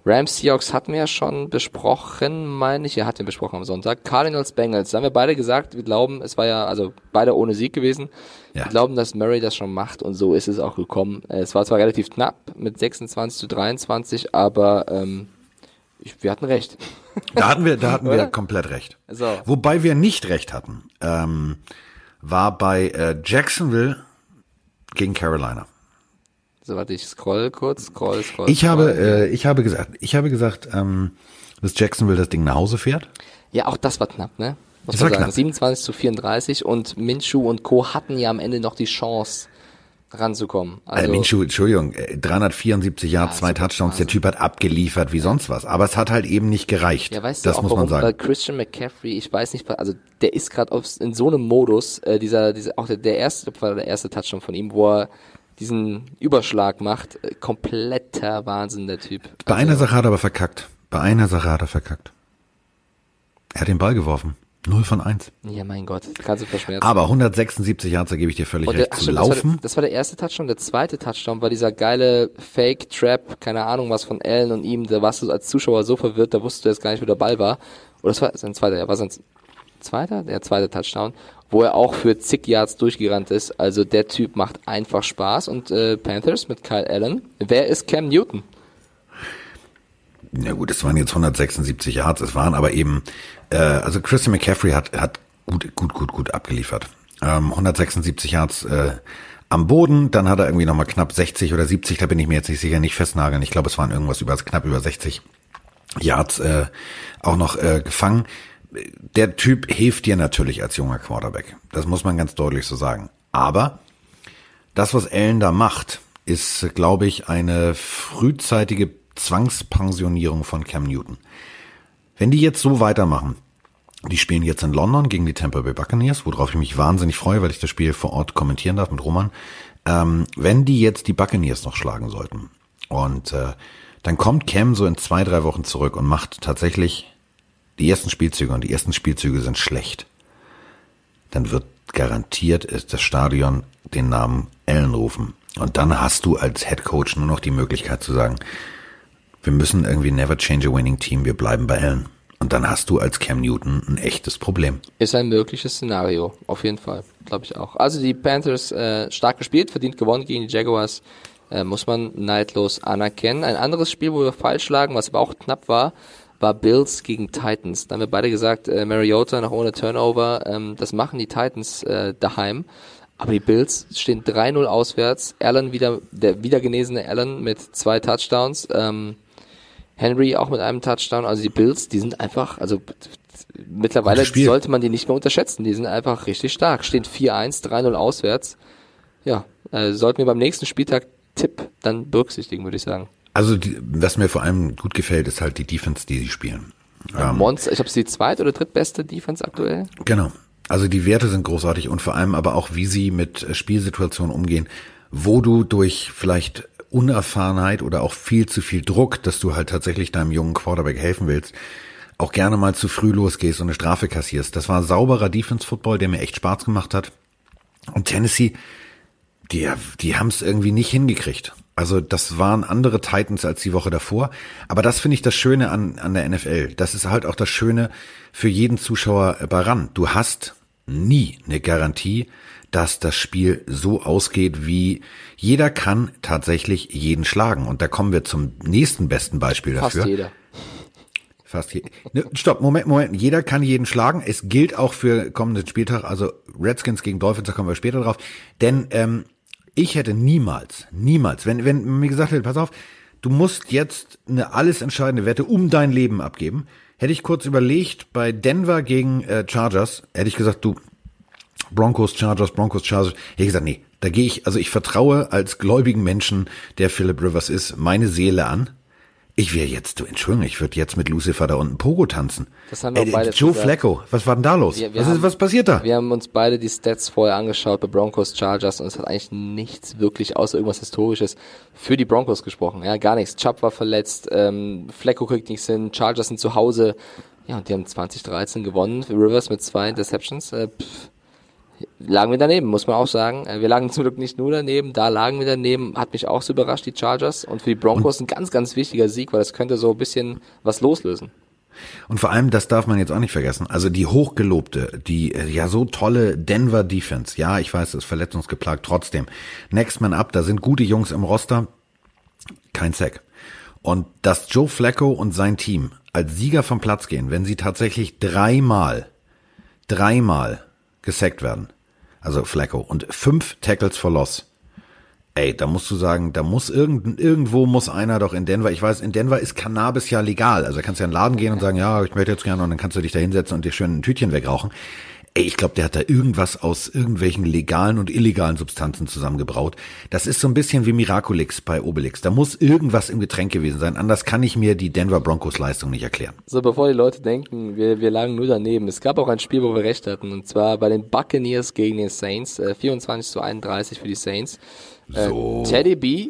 Rams Seahawks hatten wir ja schon besprochen, meine ich. Ja, hatten wir besprochen am Sonntag. Cardinals Bengals. Da haben wir beide gesagt, wir glauben, es war ja, also beide ohne Sieg gewesen. Ja. Wir glauben, dass Murray das schon macht und so ist es auch gekommen. Es war zwar relativ knapp mit 26 zu 23, aber ähm, ich, wir hatten recht. Da hatten wir, da hatten wir komplett recht. So. Wobei wir nicht recht hatten, ähm, war bei äh, Jacksonville gegen Carolina. So, warte, ich scroll kurz, scroll, scroll. Ich scroll. habe, äh, ich habe gesagt, ich habe gesagt, ähm, dass Jacksonville das Ding nach Hause fährt. Ja, auch das war knapp, ne? Muss das man sagen. Knapp. 27 zu 34 und Minshu und Co. hatten ja am Ende noch die Chance ranzukommen. Äh, also, äh, Minshu, Entschuldigung, 374 Jahre, ja, zwei Touchdowns, der Typ hat abgeliefert wie sonst was. Aber es hat halt eben nicht gereicht. Ja, weißt du das auch, muss man sagen. Weil Christian McCaffrey, ich weiß nicht, also der ist gerade in so einem Modus, äh, dieser, dieser, auch der, der erste, war der erste Touchdown von ihm, wo er diesen Überschlag macht. Äh, kompletter Wahnsinn, der Typ. Bei also, einer Sache hat er aber verkackt. Bei einer Sache hat er verkackt. Er hat den Ball geworfen. Null von eins. Ja, mein Gott, kannst du verschmerzen. Aber 176 Yards, da gebe ich dir völlig der, recht, zu stimmt, laufen. Das war, der, das war, der, erste Touchdown. Der zweite Touchdown war dieser geile Fake-Trap, keine Ahnung was von Allen und ihm. Da warst du als Zuschauer so verwirrt, da wusstest du jetzt gar nicht, wo der Ball war. Oder das war sein zweiter, ja, war sein zweiter? Der zweite Touchdown wo er auch für zig Yards durchgerannt ist. Also der Typ macht einfach Spaß. Und äh, Panthers mit Kyle Allen. Wer ist Cam Newton? Ja gut, es waren jetzt 176 Yards, es waren aber eben, äh, also Christian McCaffrey hat, hat gut, gut, gut, gut abgeliefert. Ähm, 176 Yards äh, am Boden, dann hat er irgendwie nochmal knapp 60 oder 70, da bin ich mir jetzt nicht sicher, nicht festnageln. Ich glaube, es waren irgendwas über knapp über 60 Yards äh, auch noch äh, gefangen der Typ hilft dir natürlich als junger Quarterback. Das muss man ganz deutlich so sagen. Aber das, was Allen da macht, ist, glaube ich, eine frühzeitige Zwangspensionierung von Cam Newton. Wenn die jetzt so weitermachen, die spielen jetzt in London gegen die Tampa Bay Buccaneers, worauf ich mich wahnsinnig freue, weil ich das Spiel vor Ort kommentieren darf mit Roman. Ähm, wenn die jetzt die Buccaneers noch schlagen sollten und äh, dann kommt Cam so in zwei, drei Wochen zurück und macht tatsächlich die ersten Spielzüge und die ersten Spielzüge sind schlecht, dann wird garantiert das Stadion den Namen Allen rufen. Und dann hast du als Head Coach nur noch die Möglichkeit zu sagen, wir müssen irgendwie never change a winning team, wir bleiben bei Allen. Und dann hast du als Cam Newton ein echtes Problem. Ist ein mögliches Szenario, auf jeden Fall, glaube ich auch. Also die Panthers äh, stark gespielt, verdient gewonnen gegen die Jaguars, äh, muss man neidlos anerkennen. Ein anderes Spiel, wo wir falsch lagen, was aber auch knapp war, war Bills gegen Titans. Da haben wir beide gesagt, äh, Mariota noch ohne Turnover, ähm, das machen die Titans äh, daheim. Aber die Bills stehen 3-0 auswärts. Allen wieder, der wieder genesene Allen mit zwei Touchdowns. Ähm, Henry auch mit einem Touchdown. Also die Bills, die sind einfach, also mittlerweile sollte man die nicht mehr unterschätzen. Die sind einfach richtig stark. Stehen 4-1, 3-0 auswärts. ja, äh, sollten wir beim nächsten Spieltag Tipp dann berücksichtigen, würde ich sagen. Also die, was mir vor allem gut gefällt, ist halt die Defense, die sie spielen. Ähm, Monster, ich glaube, ist die zweit- oder drittbeste Defense aktuell. Genau. Also die Werte sind großartig und vor allem aber auch, wie sie mit äh, Spielsituationen umgehen, wo du durch vielleicht Unerfahrenheit oder auch viel zu viel Druck, dass du halt tatsächlich deinem jungen Quarterback helfen willst, auch gerne mal zu früh losgehst und eine Strafe kassierst. Das war sauberer Defense-Football, der mir echt Spaß gemacht hat. Und Tennessee, die, die haben es irgendwie nicht hingekriegt. Also das waren andere Titans als die Woche davor. Aber das finde ich das Schöne an, an der NFL. Das ist halt auch das Schöne für jeden Zuschauer bei RAN. Du hast nie eine Garantie, dass das Spiel so ausgeht, wie jeder kann tatsächlich jeden schlagen. Und da kommen wir zum nächsten besten Beispiel dafür. Fast jeder. Fast jeder. Ne, stopp, Moment, Moment. Jeder kann jeden schlagen. Es gilt auch für kommenden Spieltag, also Redskins gegen Dolphins, da kommen wir später drauf. Denn ähm, ich hätte niemals, niemals, wenn, wenn mir gesagt hätte, pass auf, du musst jetzt eine alles entscheidende Wette um dein Leben abgeben, hätte ich kurz überlegt, bei Denver gegen äh, Chargers, hätte ich gesagt, du, Broncos, Chargers, Broncos, Chargers, hätte ich gesagt, nee, da gehe ich, also ich vertraue als gläubigen Menschen, der Philip Rivers ist, meine Seele an. Ich wäre jetzt, du Entschuldigung, ich würde jetzt mit Lucifer da unten Pogo tanzen. Das haben wir Ey, beide Joe gesagt. Flacco, was war denn da los? Wir- wir was, haben- ist, was passiert da? Wir haben uns beide die Stats vorher angeschaut bei Broncos Chargers und es hat eigentlich nichts wirklich außer irgendwas Historisches für die Broncos gesprochen. Ja, gar nichts. Chubb war verletzt, ähm, Flecko kriegt nichts hin, Chargers sind zu Hause. Ja, und die haben 2013 gewonnen. Rivers mit zwei Interceptions. Äh, pff, lagen wir daneben, muss man auch sagen. Äh, Wir lagen zum Glück nicht nur daneben, da lagen wir daneben. Hat mich auch so überrascht, die Chargers. Und für die Broncos ein ganz, ganz wichtiger Sieg, weil das könnte so ein bisschen was loslösen. Und vor allem, das darf man jetzt auch nicht vergessen, also die hochgelobte, die äh, ja so tolle Denver Defense, ja, ich weiß, es ist verletzungsgeplagt, trotzdem. Next Man Up, da sind gute Jungs im Roster, kein Sack. Und dass Joe Flacco und sein Team als Sieger vom Platz gehen, wenn sie tatsächlich dreimal, dreimal gesackt werden, also Flacco, und fünf Tackles for Loss, Ey, da musst du sagen, da muss irgend, irgendwo muss einer doch in Denver, ich weiß, in Denver ist Cannabis ja legal. Also kannst du ja in den Laden gehen und sagen, ja, ich möchte jetzt gerne und dann kannst du dich da hinsetzen und dir schön ein Tütchen wegrauchen. Ey, ich glaube, der hat da irgendwas aus irgendwelchen legalen und illegalen Substanzen zusammengebraut. Das ist so ein bisschen wie Miraculix bei Obelix. Da muss irgendwas im Getränk gewesen sein. Anders kann ich mir die Denver Broncos Leistung nicht erklären. So, bevor die Leute denken, wir, wir lagen nur daneben. Es gab auch ein Spiel, wo wir recht hatten. Und zwar bei den Buccaneers gegen den Saints. Äh, 24 zu 31 für die Saints. Äh, So. Teddy B,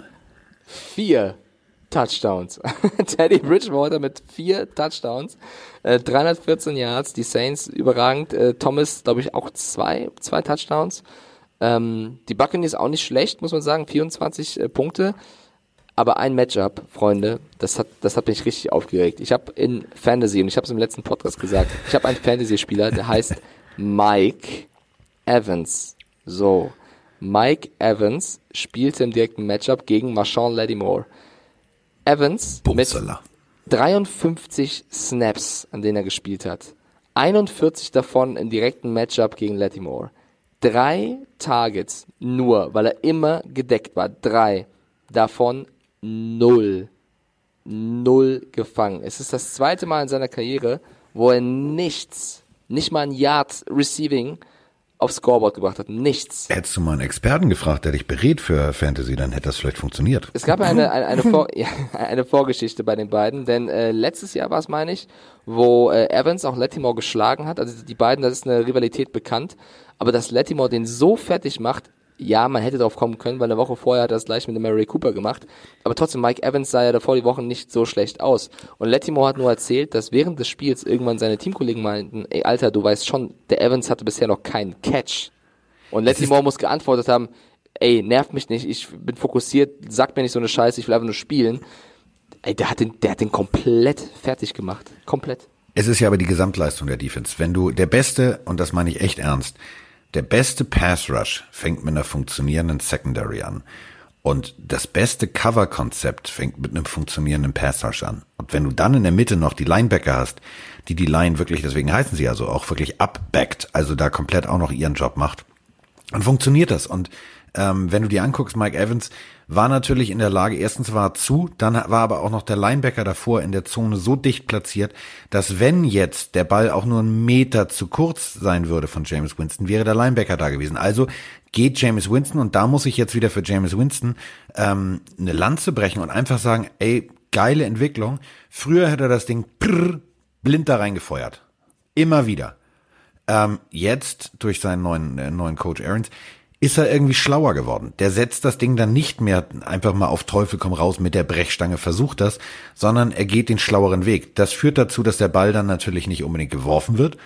vier Touchdowns. Teddy Bridgewater mit vier Touchdowns. Äh, 314 Yards. Die Saints überragend. Äh, Thomas, glaube ich, auch zwei, zwei Touchdowns. Ähm, die Buccaneers auch nicht schlecht, muss man sagen. 24 äh, Punkte. Aber ein Matchup, Freunde, das hat, das hat mich richtig aufgeregt. Ich habe in Fantasy, und ich habe es im letzten Podcast gesagt, ich habe einen Fantasy-Spieler, der heißt Mike Evans. So, Mike Evans spielte im direkten Matchup gegen Marshawn Lattimore. Evans mit Bumsala. 53 Snaps, an denen er gespielt hat. 41 davon im direkten Matchup gegen Lattimore. Drei Targets nur, weil er immer gedeckt war. Drei. Davon null. Null gefangen. Es ist das zweite Mal in seiner Karriere, wo er nichts, nicht mal ein Yard Receiving aufs Scoreboard gebracht hat. Nichts. Hättest du mal einen Experten gefragt, der dich berät für Fantasy, dann hätte das vielleicht funktioniert. Es gab eine, eine, eine, Vor ja, eine Vorgeschichte bei den beiden, denn äh, letztes Jahr war es, meine ich, wo äh, Evans auch Lattimore geschlagen hat. Also die beiden, das ist eine Rivalität bekannt. Aber dass Lattimore den so fertig macht, ja, man hätte drauf kommen können, weil eine Woche vorher hat er das gleich mit dem Mary Cooper gemacht. Aber trotzdem, Mike Evans sah ja davor die Wochen nicht so schlecht aus. Und Lattimore hat nur erzählt, dass während des Spiels irgendwann seine Teamkollegen meinten, ey Alter, du weißt schon, der Evans hatte bisher noch keinen Catch. Und Lattimore muss geantwortet haben, ey, nervt mich nicht, ich bin fokussiert, sag mir nicht so eine Scheiße, ich will einfach nur spielen. Ey, der hat den, der hat den komplett fertig gemacht. Komplett. Es ist ja aber die Gesamtleistung der Defense. Wenn du der beste, und das meine ich echt ernst, der beste Pass Rush fängt mit einer funktionierenden Secondary an. Und das beste Cover-Konzept fängt mit einem funktionierenden Pass Rush an. Und wenn du dann in der Mitte noch die Linebacker hast, die die Line wirklich, deswegen heißen sie ja so, auch wirklich upbackt, also da komplett auch noch ihren Job macht, dann funktioniert das. Und Ähm, wenn du dir anguckst, Mike Evans war natürlich in der Lage, erstens war er zu, dann war aber auch noch der Linebacker davor in der Zone so dicht platziert, dass wenn jetzt der Ball auch nur einen Meter zu kurz sein würde von James Winston, wäre der Linebacker da gewesen. Also geht James Winston und da muss ich jetzt wieder für James Winston ähm, eine Lanze brechen und einfach sagen, ey, geile Entwicklung. Früher hätte er das Ding prrr, blind da reingefeuert. Immer wieder. Ähm, jetzt durch seinen neuen, äh, neuen Coach Aarons ist er irgendwie schlauer geworden. Der setzt das Ding dann nicht mehr einfach mal auf Teufel komm raus mit der Brechstange, versucht das, sondern er geht den schlaueren Weg. Das führt dazu, dass der Ball dann natürlich nicht unbedingt geworfen wird.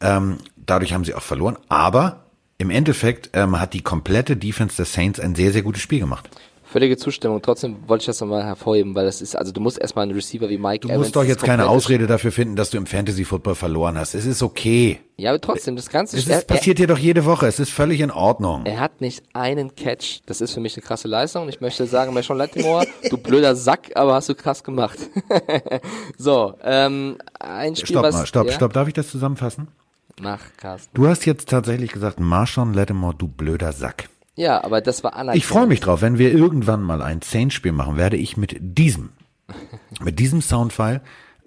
Ähm, dadurch haben sie auch verloren. Aber im Endeffekt ähm, hat die komplette Defense der Saints ein sehr, sehr gutes Spiel gemacht. Völlige Zustimmung. Trotzdem wollte ich das nochmal hervorheben, weil das ist, also du musst erstmal einen Receiver wie Mike du Evans. Du musst doch jetzt keine Ausrede dafür finden, dass du im Fantasy Football verloren hast. Es ist okay. Ja, aber trotzdem, das Ganze es ist, er, passiert dir doch jede Woche. Es ist völlig in Ordnung. Er hat nicht einen Catch. Das ist für mich eine krasse Leistung. Ich möchte sagen, Marshawn Lattimore, du blöder Sack, aber hast du krass gemacht. so, ähm, ein Spiel, stopp was, mal, stopp, ja? stopp. Darf ich das zusammenfassen? Mach, Carsten. Du hast jetzt tatsächlich gesagt, Marshawn Lattimore, du blöder Sack. Ja, aber das war anerkannt. Ich freue mich drauf, wenn wir irgendwann mal ein Saints-Spiel machen, werde ich mit diesem, mit diesem Soundfile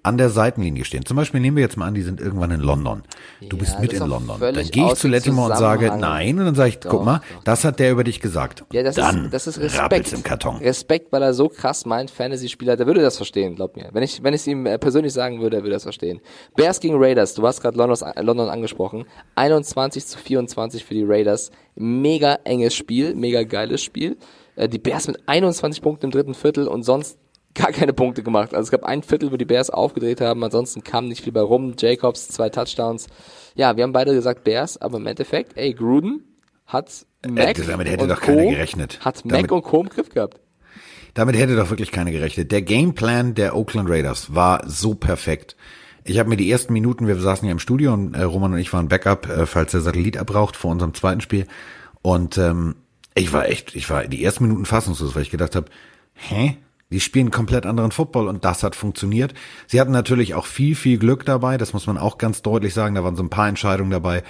an der Seitenlinie stehen. Zum Beispiel nehmen wir jetzt mal an, die sind irgendwann in London. Du bist Ja, mit das in London. Dann gehe ich zu Lettimore und sage, nein. Und dann sage ich, guck Doch, mal, doch. das hat der über dich gesagt. Ja, das Dann ist, das ist Respekt. im Karton. Respekt, weil er so krass meint, Fantasy-Spieler, der würde das verstehen, glaub mir. Wenn ich, wenn ich es ihm äh, persönlich sagen würde, er würde das verstehen. Bears gegen Raiders, du hast gerade London, äh, London angesprochen. 21 zu 24 für die Raiders. Mega enges Spiel, mega geiles Spiel. Äh, die Bears mit 21 Punkten im dritten Viertel und sonst gar keine Punkte gemacht. Also es gab ein Viertel, wo die Bears aufgedreht haben, ansonsten kam nicht viel bei rum. Jacobs, zwei Touchdowns. Ja, wir haben beide gesagt Bears, aber im Endeffekt, ey, Gruden hat Mac Äh, damit hätte und doch Co. keiner gerechnet. Hat Damit- Mac und Co. im Griff gehabt. Damit hätte doch wirklich keiner gerechnet. Der Gameplan der Oakland Raiders war so perfekt. Ich habe mir die ersten Minuten, wir saßen ja im Studio und äh, Roman und ich waren Backup, äh, falls der Satellit abbraucht vor unserem zweiten Spiel. Und ähm, ich war echt, ich war die ersten Minuten fassungslos, weil ich gedacht habe, hä? Die spielen komplett anderen Football und das hat funktioniert. Sie hatten natürlich auch viel, viel Glück dabei, das muss man auch ganz deutlich sagen. Da waren so ein paar Entscheidungen dabei,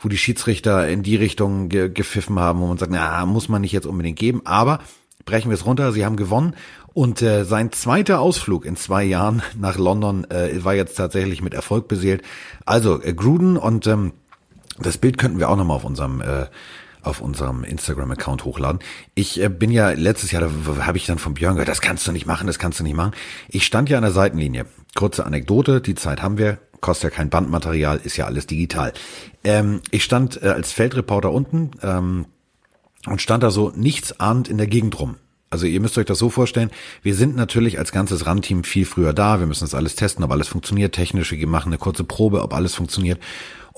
wo die Schiedsrichter in die Richtung ge gepfiffen haben, wo man sagt, na, muss man nicht jetzt unbedingt geben. Aber brechen wir es runter, sie haben gewonnen. Und äh, sein zweiter Ausflug in zwei Jahren nach London äh, war jetzt tatsächlich mit Erfolg beseelt. Also äh, Gruden und ähm, das Bild könnten wir auch nochmal auf unserem äh, auf unserem Instagram-Account hochladen. Ich äh, bin ja letztes Jahr, da habe ich dann von Björn gehört, das kannst du nicht machen, das kannst du nicht machen. Ich stand ja an der Seitenlinie. Kurze Anekdote, die Zeit haben wir, kostet ja kein Bandmaterial, ist ja alles digital. Ähm, ich stand äh, als Feldreporter unten ähm, und stand da so nichtsahnend in der Gegend rum. Also ihr müsst euch das so vorstellen, wir sind natürlich als ganzes RAN-Team viel früher da, wir müssen das alles testen, ob alles funktioniert, technisch, wir machen eine kurze Probe, ob alles funktioniert.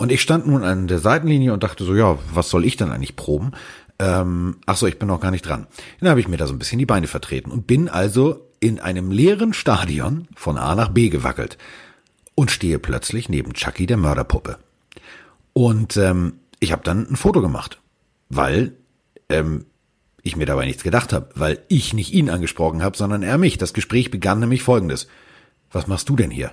Und ich stand nun an der Seitenlinie und dachte so, ja, was soll ich denn eigentlich proben? Ähm, ach so, ich bin noch gar nicht dran. Dann habe ich mir da so ein bisschen die Beine vertreten und bin also in einem leeren Stadion von A nach B gewackelt und stehe plötzlich neben Chucky der Mörderpuppe. Und ähm, ich habe dann ein Foto gemacht, weil ähm, ich mir dabei nichts gedacht habe, weil ich nicht ihn angesprochen habe, sondern er mich. Das Gespräch begann nämlich folgendes. Was machst du denn hier?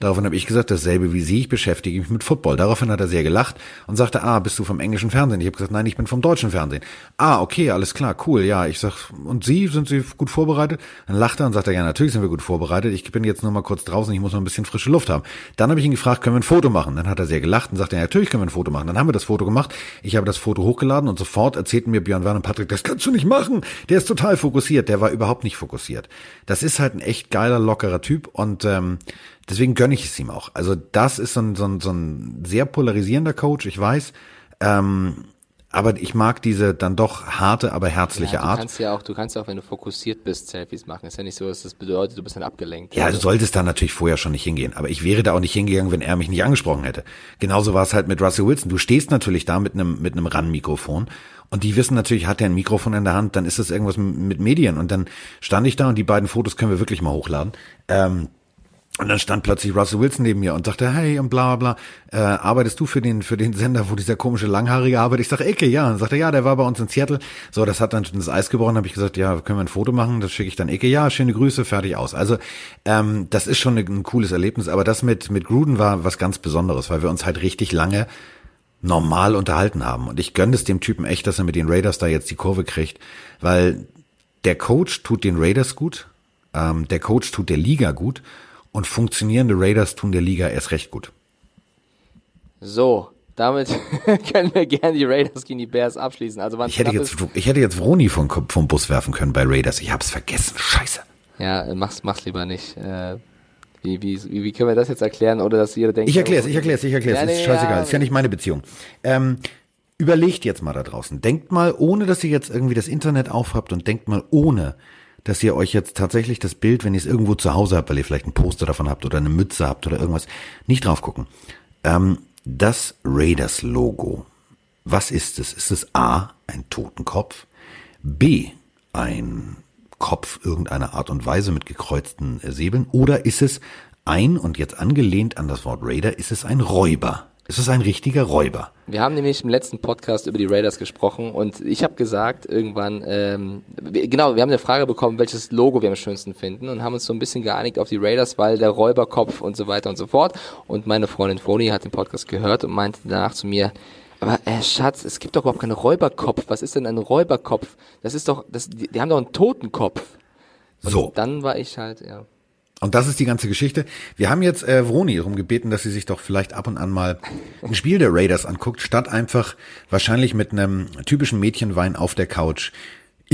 Daraufhin habe ich gesagt, dasselbe wie Sie, ich beschäftige mich mit Football. Daraufhin hat er sehr gelacht und sagte, ah, bist du vom englischen Fernsehen? Ich habe gesagt, nein, ich bin vom deutschen Fernsehen. Ah, okay, alles klar, cool, ja. Ich sag, und Sie, sind Sie gut vorbereitet? Dann lacht er und sagt er, ja, natürlich sind wir gut vorbereitet. Ich bin jetzt nur mal kurz draußen, ich muss noch ein bisschen frische Luft haben. Dann habe ich ihn gefragt, können wir ein Foto machen? Dann hat er sehr gelacht und sagte, ja, natürlich können wir ein Foto machen. Dann haben wir das Foto gemacht. Ich habe das Foto hochgeladen und sofort erzählten mir Björn Werner und Patrick, das kannst du nicht machen. Der ist total fokussiert. Der war überhaupt nicht fokussiert. Das ist halt ein echt geiler, lockerer Typ und ähm, deswegen gönne ich es ihm auch. Also das ist so ein, so ein, so ein sehr polarisierender Coach, ich weiß. Ähm, aber ich mag diese dann doch harte, aber herzliche Ja, du Art. kannst ja auch, du kannst ja auch, wenn du fokussiert bist, Selfies machen. Ist ja nicht so, dass das bedeutet, du bist dann abgelenkt. Ja, Also, du solltest da natürlich vorher schon nicht hingehen. Aber ich wäre da auch nicht hingegangen, wenn er mich nicht angesprochen hätte. Genauso war es halt mit Russell Wilson. Du stehst natürlich da mit einem, mit einem RAN-Mikrofon. Und die wissen natürlich, hat er ein Mikrofon in der Hand, dann ist das irgendwas mit Medien. Und dann stand ich da und die beiden Fotos können wir wirklich mal hochladen. Ähm, und dann stand plötzlich Russell Wilson neben mir und sagte, hey und bla bla bla, äh, arbeitest du für den für den Sender, wo dieser komische Langhaarige arbeitet? Ich sag, Ecke, ja. Und sagte, ja, der war bei uns in Seattle. So, das hat dann das Eis gebrochen. Habe ich gesagt, ja, können wir ein Foto machen? Das schicke ich dann Ecke, ja, schöne Grüße, fertig aus. Also ähm, das ist schon ein, ein cooles Erlebnis. Aber das mit mit Gruden war was ganz Besonderes, weil wir uns halt richtig lange normal unterhalten haben. Und ich gönne es dem Typen echt, dass er mit den Raiders da jetzt die Kurve kriegt, weil der Coach tut den Raiders gut, ähm, der Coach tut der Liga gut und funktionierende Raiders tun der Liga erst recht gut. So, damit können wir gerne die Raiders gegen die Bears abschließen. Also ich hätte jetzt, ich hätte jetzt Vroni vom, vom Bus werfen können bei Raiders. Ich hab's vergessen. Scheiße. Ja, mach's, mach's lieber nicht. Äh, wie, wie, wie können wir das jetzt erklären, oder dass jeder denkt? Ich erklär's, ich erklär's, ich erklär's. Ja, nee, ist scheißegal. Ja, ist ja nicht meine Beziehung. Ähm, überlegt jetzt mal da draußen. Denkt mal, ohne dass ihr jetzt irgendwie das Internet aufhabt und denkt mal, ohne dass ihr euch jetzt tatsächlich das Bild, wenn ihr es irgendwo zu Hause habt, weil ihr vielleicht ein Poster davon habt oder eine Mütze habt oder irgendwas, nicht drauf gucken. Ähm, das Raiders-Logo. Was ist es? Ist es A, ein Totenkopf? B, ein Kopf irgendeiner Art und Weise mit gekreuzten Säbeln? Oder ist es ein, und jetzt angelehnt an das Wort Raider, ist es ein Räuber? Ist es ein richtiger Räuber? Wir haben nämlich im letzten Podcast über die Raiders gesprochen und ich habe gesagt irgendwann, ähm, genau, wir haben eine Frage bekommen, welches Logo wir am schönsten finden und haben uns so ein bisschen geeinigt auf die Raiders, weil der Räuberkopf und so weiter und so fort. Und meine Freundin Froni hat den Podcast gehört und meinte danach zu mir, aber äh, Schatz, es gibt doch überhaupt keinen Räuberkopf. Was ist denn ein Räuberkopf? Das ist doch, das, die, die haben doch einen Totenkopf. Und so. Dann war ich halt, ja. Und das ist die ganze Geschichte. Wir haben jetzt äh, Vroni darum gebeten, dass sie sich doch vielleicht ab und an mal ein Spiel der Raiders anguckt, statt einfach wahrscheinlich mit einem typischen Mädchenwein auf der Couch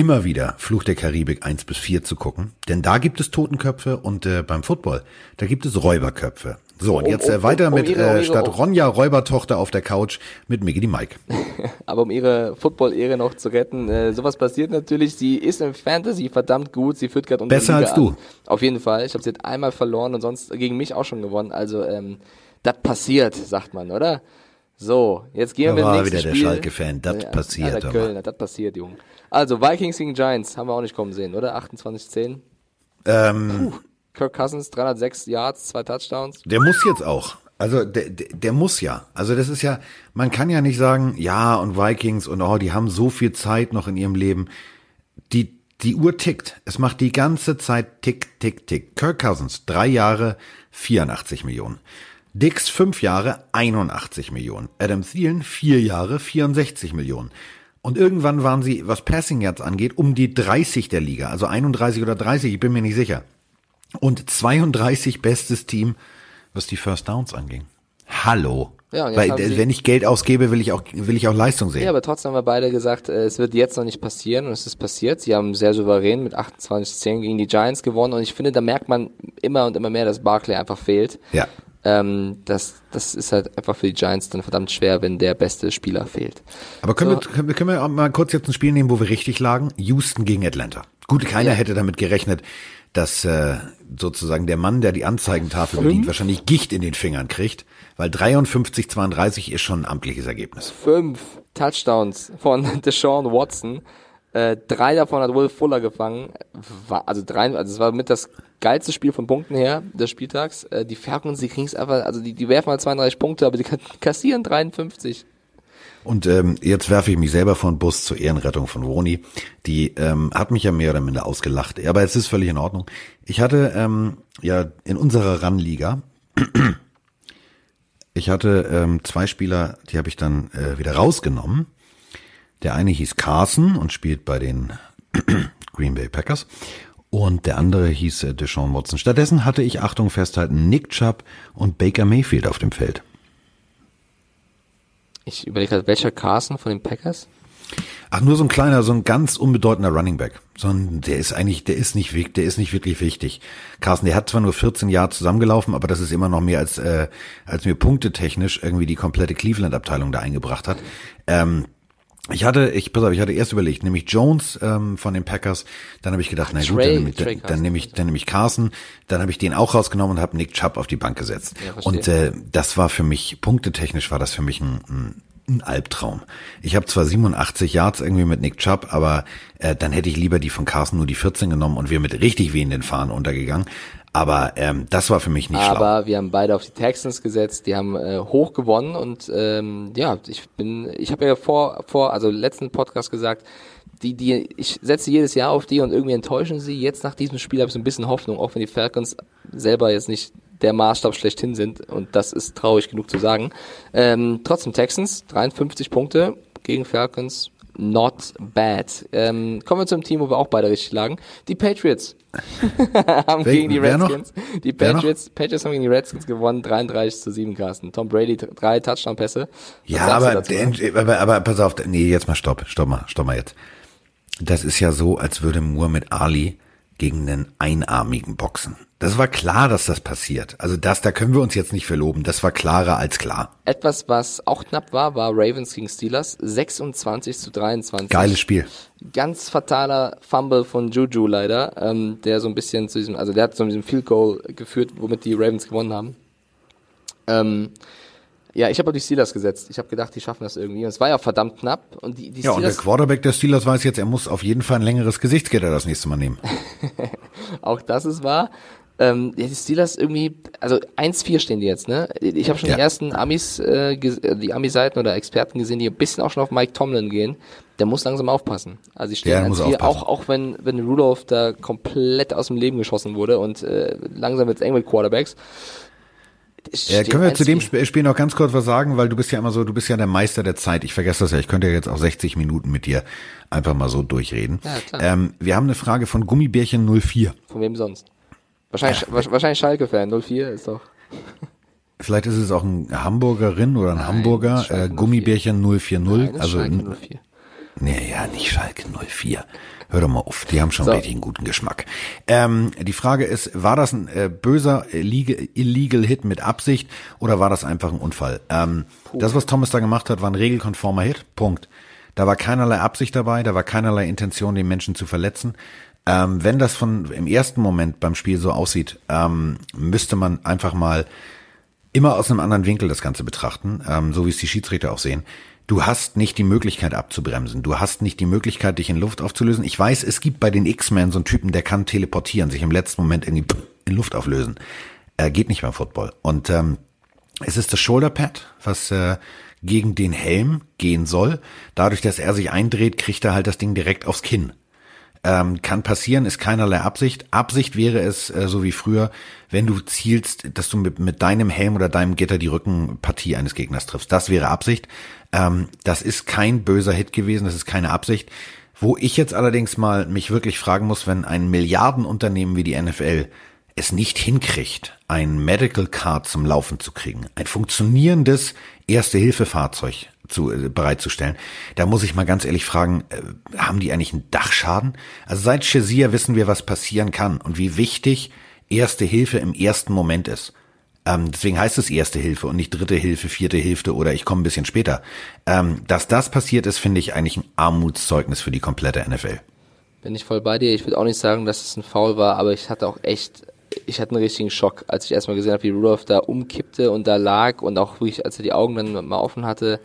immer wieder Fluch der Karibik 1 bis 4 zu gucken. Denn da gibt es Totenköpfe und äh, beim Football, da gibt es Räuberköpfe. So, und jetzt äh, weiter um, um, um mit ihre, äh, statt Ronja Räubertochter auf der Couch mit Mickey die Mike. Aber um ihre Football-Ehre noch zu retten, äh, sowas passiert natürlich. Sie ist im Fantasy verdammt gut. Sie führt gerade Besser als du. An. Auf jeden Fall. Ich habe sie jetzt einmal verloren und sonst gegen mich auch schon gewonnen. Also, ähm, das passiert, sagt man, oder? So, jetzt gehen da wir war wieder der Schalke-Fan. Das ja, passiert. Ja, Köln, das passiert, Junge. Also, Vikings gegen Giants haben wir auch nicht kommen sehen, oder? 28-10. Ähm, Puh. Kirk Cousins, 306 Yards, zwei Touchdowns. Der muss jetzt auch. Also der, der, der muss ja. Also das ist ja, man kann ja nicht sagen, ja und Vikings und oh, die haben so viel Zeit noch in ihrem Leben. Die, die Uhr tickt. Es macht die ganze Zeit tick, tick, tick. Kirk Cousins, drei Jahre, 84 Millionen. Dix, fünf Jahre, 81 Millionen. Adam Thielen, vier Jahre, 64 Millionen. Und irgendwann waren sie, was Passing Yards angeht, um die 30 der Liga. Also 31 oder 30, ich bin mir nicht sicher und 32 bestes Team, was die First Downs anging. Hallo. Ja, Weil, wenn ich Geld ausgebe, will ich auch will ich auch Leistung sehen. Ja, aber trotzdem haben wir beide gesagt, äh, es wird jetzt noch nicht passieren und es ist passiert. Sie haben sehr souverän mit 28-10 gegen die Giants gewonnen und ich finde, da merkt man immer und immer mehr, dass Barclay einfach fehlt. Ja. Ähm, das, das ist halt einfach für die Giants dann verdammt schwer, wenn der beste Spieler fehlt. Aber können, so. wir, können, wir, können wir mal kurz jetzt ein Spiel nehmen, wo wir richtig lagen? Houston gegen Atlanta. Gut, keiner ja. hätte damit gerechnet, dass äh, sozusagen der Mann, der die Anzeigentafel Fünf? bedient, wahrscheinlich Gicht in den Fingern kriegt, weil 53-32 ist schon ein amtliches Ergebnis. Fünf Touchdowns von Deshaun Watson. Äh, drei davon hat Will Fuller gefangen. War, also drei, also es war mit das geilste Spiel von Punkten her des Spieltags. Äh, die Falcons, kriegen es einfach, also die, die werfen halt 32 Punkte, aber die kassieren 53. Und ähm, jetzt werfe ich mich selber von Bus zur Ehrenrettung von Roni. Die ähm, hat mich ja mehr oder minder ausgelacht. Aber es ist völlig in Ordnung. Ich hatte ähm, ja in unserer Run-Liga, ich hatte ähm, zwei Spieler, die habe ich dann äh, wieder rausgenommen. Der eine hieß Carson und spielt bei den Green Bay Packers. Und der andere hieß äh, Deshaun Watson. Stattdessen hatte ich, Achtung festhalten, Nick Chubb und Baker Mayfield auf dem Feld. Ich überlege gerade, welcher Carson von den Packers? Ach, nur so ein kleiner, so ein ganz unbedeutender Running Back. So ein, der ist eigentlich, der ist nicht der ist nicht wirklich wichtig. Carsten, der hat zwar nur 14 Jahre zusammengelaufen, aber das ist immer noch mehr als, äh, als mir punktetechnisch irgendwie die komplette Cleveland-Abteilung da eingebracht hat. Ähm, ich hatte, ich, pass auf, ich hatte erst überlegt, nämlich Jones ähm, von den Packers, dann habe ich gedacht, na gut, dann, nehme ich, dann, dann nehme ich, dann nehme ich Carson, dann habe ich den auch rausgenommen und habe Nick Chubb auf die Bank gesetzt. Ja, und äh, das war für mich, punktetechnisch war das für mich ein, ein ein Albtraum. Ich habe zwar 87 Yards irgendwie mit Nick Chubb, aber äh, dann hätte ich lieber die von Carson nur die 14 genommen und wir mit richtig wehenden Fahnen untergegangen. Aber ähm, das war für mich nicht Aber schlau. Aber wir haben beide auf die Texans gesetzt, die haben äh, hoch gewonnen und ähm, ja, ich bin, ich habe ja vor, vor, also letzten Podcast gesagt, die, die, ich setze jedes Jahr auf die und irgendwie enttäuschen sie. Jetzt nach diesem Spiel habe ich so ein bisschen Hoffnung, auch wenn die Falcons selber jetzt nicht der Maßstab schlechthin sind und das ist traurig genug zu sagen. Ähm, trotzdem Texans, 53 Punkte gegen Falcons, not bad. Ähm, kommen wir zum Team, wo wir auch beide richtig lagen. Die Patriots haben Wer- gegen die? Redskins. Die? Patriots, Patriots haben gegen die Redskins gewonnen, 33 zu 7, Carsten. Tom Brady, drei Touchdown-Pässe. Ja, aber, aber, aber pass auf, nee, jetzt mal stopp, stopp mal, stopp mal jetzt. Das ist ja so, als würde Muhammad Ali gegen einen Einarmigen boxen. Das war klar, dass das passiert. Also das, da können wir uns jetzt nicht verloben. Das war klarer als klar. Etwas, was auch knapp war, war Ravens gegen Steelers, 26 zu 23. Geiles Spiel. Ganz fataler Fumble von Juju leider, ähm, der so ein bisschen zu diesem, also der hat zu diesem Field Goal geführt, womit die Ravens gewonnen haben. Ähm, ja, ich habe auf die Steelers gesetzt. Ich habe gedacht, die schaffen das irgendwie. Und es war ja verdammt knapp. Und die, die Ja, und der Quarterback der Steelers weiß jetzt, er muss auf jeden Fall ein längeres Gesichtsgitter das nächste Mal nehmen. auch das ist wahr. Ähm, die Steelers irgendwie, also 1-4 stehen die jetzt, ne? Ich habe schon Ja. die ersten Amis, äh, äh, die Ami-Seiten oder Experten gesehen, die ein bisschen auch schon auf Mike Tomlin gehen. Der muss langsam aufpassen. Also ich stehe muss 1-4, aufpassen. auch, auch wenn, wenn Rudolph da komplett aus dem Leben geschossen wurde und äh, langsam wird's eng mit Quarterbacks. Steht können wir zu dem 1-4. Sp Spiel noch ganz kurz was sagen, weil du bist ja immer so, du bist ja der Meister der Zeit. Ich vergesse das ja. Ich könnte ja jetzt auch 60 Minuten mit dir einfach mal so durchreden. Ja, klar. Ähm, wir haben eine Frage von Gummibärchen 04. Von wem sonst? Wahrscheinlich, wa- wahrscheinlich Schalke-Fan, 04 ist doch. Vielleicht ist es auch ein Hamburgerin oder ein Nein, Hamburger, äh, 04. Gummibärchen 040. Nein, also, Schalke 04. nee, ja, nicht Schalke 04. Hör doch mal auf, die haben schon So. richtig einen guten Geschmack. Ähm, die Frage ist, war das ein äh, böser illegal, Hit mit Absicht oder war das einfach ein Unfall? Ähm, das, was Thomas da gemacht hat, war ein regelkonformer Hit, Punkt. Da war keinerlei Absicht dabei, da war keinerlei Intention, den Menschen zu verletzen. Ähm, wenn das von im ersten Moment beim Spiel so aussieht, ähm, müsste man einfach mal immer aus einem anderen Winkel das Ganze betrachten, ähm, so wie es die Schiedsrichter auch sehen. Du hast nicht die Möglichkeit abzubremsen. Du hast nicht die Möglichkeit, dich in Luft aufzulösen. Ich weiß, es gibt bei den X-Men so einen Typen, der kann teleportieren, sich im letzten Moment irgendwie in Luft auflösen. Äh, geht nicht beim Football. Und ähm, es ist das Shoulderpad, was äh, gegen den Helm gehen soll. Dadurch, dass er sich eindreht, kriegt er halt das Ding direkt aufs Kinn. Ähm, kann passieren, ist keinerlei Absicht. Absicht wäre es, äh, so wie früher, wenn du zielst, dass du mit, mit deinem Helm oder deinem Gitter die Rückenpartie eines Gegners triffst. Das wäre Absicht. Ähm, das ist kein böser Hit gewesen, das ist keine Absicht. Wo ich jetzt allerdings mal mich wirklich fragen muss, wenn ein Milliardenunternehmen wie die NFL es nicht hinkriegt, ein Medical Card zum Laufen zu kriegen, ein funktionierendes Erste-Hilfe-Fahrzeug zu, äh, bereitzustellen, da muss ich mal ganz ehrlich fragen, äh, haben die eigentlich einen Dachschaden? Also seit Shazier wissen wir, was passieren kann und wie wichtig Erste Hilfe im ersten Moment ist. Ähm, deswegen heißt es Erste Hilfe und nicht Dritte Hilfe, Vierte Hilfe oder ich komme ein bisschen später. Ähm, dass das passiert ist, finde ich eigentlich ein Armutszeugnis für die komplette NFL. Bin ich voll bei dir. Ich würde auch nicht sagen, dass es ein Foul war, aber ich hatte auch echt, ich hatte einen richtigen Schock, als ich erstmal gesehen habe, wie Rudolph da umkippte und da lag und auch wirklich, als er die Augen dann mal offen hatte,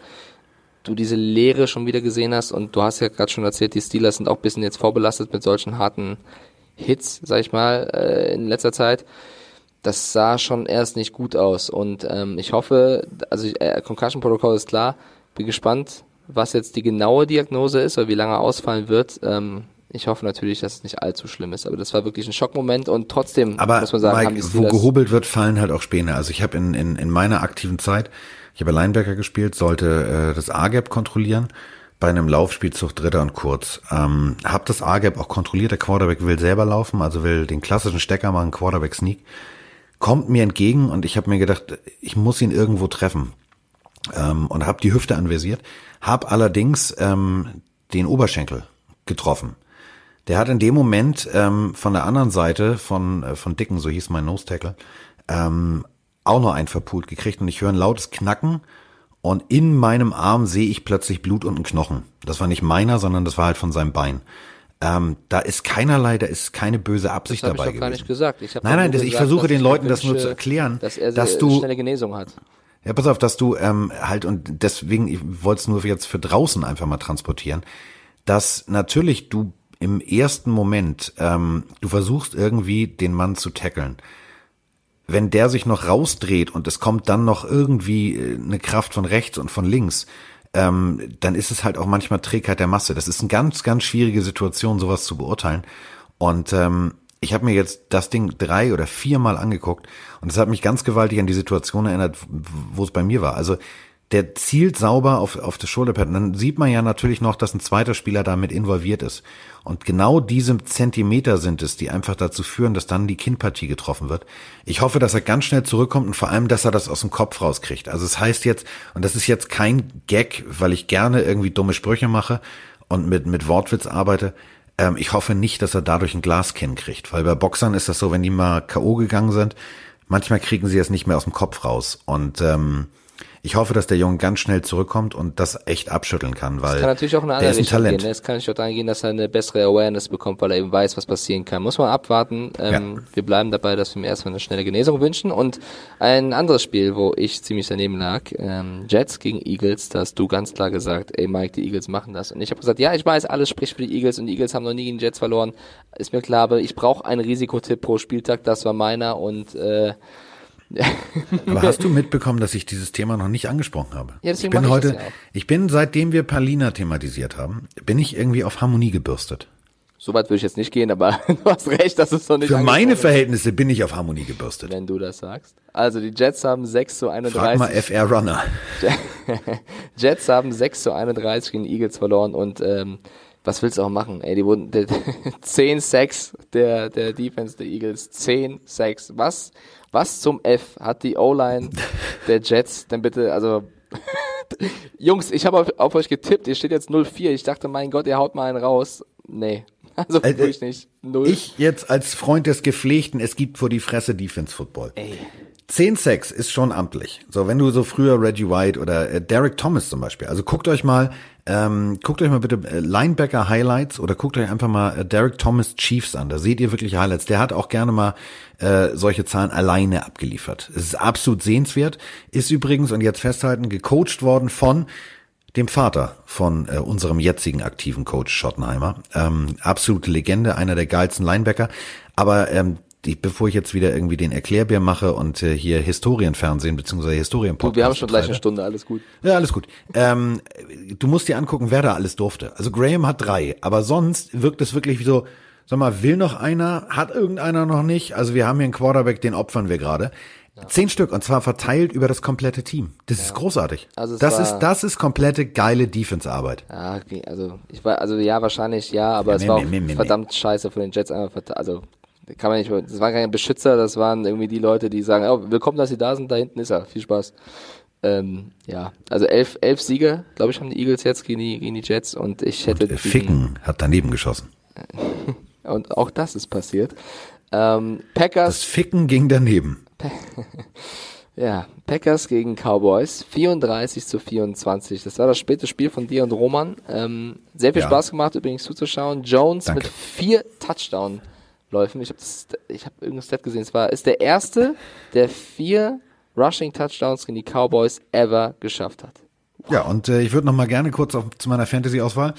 du diese Leere schon wieder gesehen hast und du hast ja gerade schon erzählt, die Steelers sind auch ein bisschen jetzt vorbelastet mit solchen harten Hits, sag ich mal, äh, in letzter Zeit. Das sah schon erst nicht gut aus und ähm, ich hoffe, also äh, Concussion Protocol ist klar, bin gespannt, was jetzt die genaue Diagnose ist oder wie lange er ausfallen wird. Ähm, ich hoffe natürlich, dass es nicht allzu schlimm ist, aber das war wirklich ein Schockmoment und trotzdem Aber muss man sagen, Mike, wo gehobelt wird, fallen halt auch Späne. Also ich habe in, in, in meiner aktiven Zeit, ich habe Linebacker gespielt, sollte äh, das A-Gap kontrollieren bei einem Laufspielzug Dritter und Kurz. Ähm, hab das A-Gap auch kontrolliert. Der Quarterback will selber laufen, also will den klassischen Stecker machen, Quarterback Sneak. Kommt mir entgegen und ich habe mir gedacht, ich muss ihn irgendwo treffen. Ähm, und habe die Hüfte anvisiert. Hab allerdings ähm, den Oberschenkel getroffen. Der hat in dem Moment ähm, von der anderen Seite von, äh, von Dicken, so hieß mein Nose Tackle, ähm, auch noch einen verpult gekriegt und ich höre ein lautes Knacken und in meinem Arm sehe ich plötzlich Blut und einen Knochen. Das war nicht meiner, sondern das war halt von seinem Bein. Ähm, da ist keinerlei, da ist keine böse Absicht das habe ich dabei doch gar gewesen. nicht gesagt. Ich Nein, nein, das, ich gesagt, versuche dass den ich Leuten mir das nur wünsche, zu erklären, dass er dass du schnelle Genesung hat. ja, pass auf, dass du ähm, halt und deswegen, ich wollte es nur jetzt für draußen einfach mal transportieren, dass natürlich du im ersten Moment, ähm, du versuchst irgendwie den Mann zu tackeln. Wenn der sich noch rausdreht und es kommt dann noch irgendwie äh, eine Kraft von rechts und von links, ähm, dann ist es halt auch manchmal Trägheit der Masse. Das ist eine ganz, ganz schwierige Situation, sowas zu beurteilen. Und ähm, ich habe mir jetzt das Ding drei oder viermal angeguckt und es hat mich ganz gewaltig an die Situation erinnert, wo es bei mir war. Also der zielt sauber auf, auf das Shoulderpad. Und dann sieht man ja natürlich noch, dass ein zweiter Spieler damit involviert ist. Und genau diese Zentimeter sind es, die einfach dazu führen, dass dann die Kinnpartie getroffen wird. Ich hoffe, dass er ganz schnell zurückkommt und vor allem, dass er das aus dem Kopf rauskriegt. Also es das heißt jetzt, und das ist jetzt kein Gag, weil ich gerne irgendwie dumme Sprüche mache und mit, mit Wortwitz arbeite. Ähm, ich hoffe nicht, dass er dadurch ein Glaskinn kriegt, weil bei Boxern ist das so, wenn die mal K.O. gegangen sind, manchmal kriegen sie es nicht mehr aus dem Kopf raus. Und ähm, ich hoffe, dass der Junge ganz schnell zurückkommt und das echt abschütteln kann, weil das kann natürlich auch in eine der andere ist ein Richtung Talent. gehen. ne? Es kann natürlich auch dahin gehen, dass er eine bessere Awareness bekommt, weil er eben weiß, was passieren kann. Muss man abwarten. Ähm, Wir bleiben dabei, dass wir ihm erstmal eine schnelle Genesung wünschen. Und ein anderes Spiel, wo ich ziemlich daneben lag, ähm, Jets gegen Eagles, da hast du ganz klar gesagt, ey Mike, die Eagles machen das. Und ich habe gesagt, ja, ich weiß, alles spricht für die Eagles und die Eagles haben noch nie gegen Jets verloren. Ist mir klar, aber ich brauche einen Risikotipp pro Spieltag, das war meiner und äh, Aber hast du mitbekommen, dass ich dieses Thema noch nicht angesprochen habe? Ja, ich bin ich heute, ja ich bin seitdem wir Palina thematisiert haben, bin ich irgendwie auf Harmonie gebürstet. so weit würde ich jetzt nicht gehen, aber du hast recht, das ist noch nicht Für meine Verhältnisse bin ich auf Harmonie gebürstet. wenn du das sagst. Also die Jets haben 6 zu Frag 31. mal FR Runner. Jets haben 6 zu 31 gegen Eagles verloren und ähm, was willst du auch machen? Ey, die wurden der, 10 Sacks der der Defense der Eagles, 10 Sacks. Was was zum F hat die O-Line der Jets denn bitte, also Jungs, ich habe auf, auf euch getippt, ihr steht jetzt 0-4. Ich dachte, mein Gott, ihr haut mal einen raus. Nee. Also Äh, wirklich nicht. Null. Ich jetzt als Freund des Gepflegten, es gibt vor die Fresse Defense Football. Ey. 10 Sacks ist schon amtlich. So, wenn du so früher Reggie White oder äh, Derek Thomas zum Beispiel, also guckt euch mal, ähm, guckt euch mal bitte äh, Linebacker Highlights oder guckt euch einfach mal äh, Derek Thomas Chiefs an. Da seht ihr wirklich Highlights. Der hat auch gerne mal äh, solche Zahlen alleine abgeliefert. Es ist absolut sehenswert. Ist übrigens, und jetzt festhalten, gecoacht worden von dem Vater von äh, unserem jetzigen aktiven Coach Schottenheimer. Ähm, absolute Legende, einer der geilsten Linebacker. Aber ähm, die, bevor ich jetzt wieder irgendwie den Erklärbär mache und äh, hier Historienfernsehen beziehungsweise Historienpodcast Du, wir haben schon gleich eine. Stunde, alles gut. Ja, alles gut. Ähm, du musst dir angucken, wer da alles durfte. Also Graham hat drei, aber sonst wirkt es wirklich wie so, sag mal, will noch einer, hat irgendeiner noch nicht? Also wir haben hier einen Quarterback, den opfern wir gerade. Zehn Stück und zwar verteilt über das komplette Team. Das ist großartig. Also das ist das ist komplette geile Defense-Arbeit. Ja, okay, also ich war, also ja, wahrscheinlich ja, aber Ja, es war auch verdammt scheiße von den Jets einfach also kann man nicht, das waren keine Beschützer, das waren irgendwie die Leute, die sagen, oh, willkommen, dass sie da sind, da hinten ist er, viel Spaß. Ähm, ja, also elf, elf Siege, glaube ich, haben die Eagles jetzt gegen die, gegen die Jets und ich hätte Äh, diesen- Ficken hat daneben geschossen. und auch das ist passiert. Ähm, Packers Das Ficken ging daneben. Ja, Packers gegen Cowboys, 34 zu 24. Das war das späte Spiel von dir und Roman. Ähm, sehr viel Ja. Spaß gemacht übrigens zuzuschauen. Jones Danke. mit vier Touchdown-Läufen. Ich habe hab irgendein Stat gesehen. Es war ist der erste, der vier Rushing Touchdowns gegen die Cowboys ever geschafft hat. Ja, und äh, ich würde noch mal gerne kurz auf, zu meiner Fantasy-Auswahl.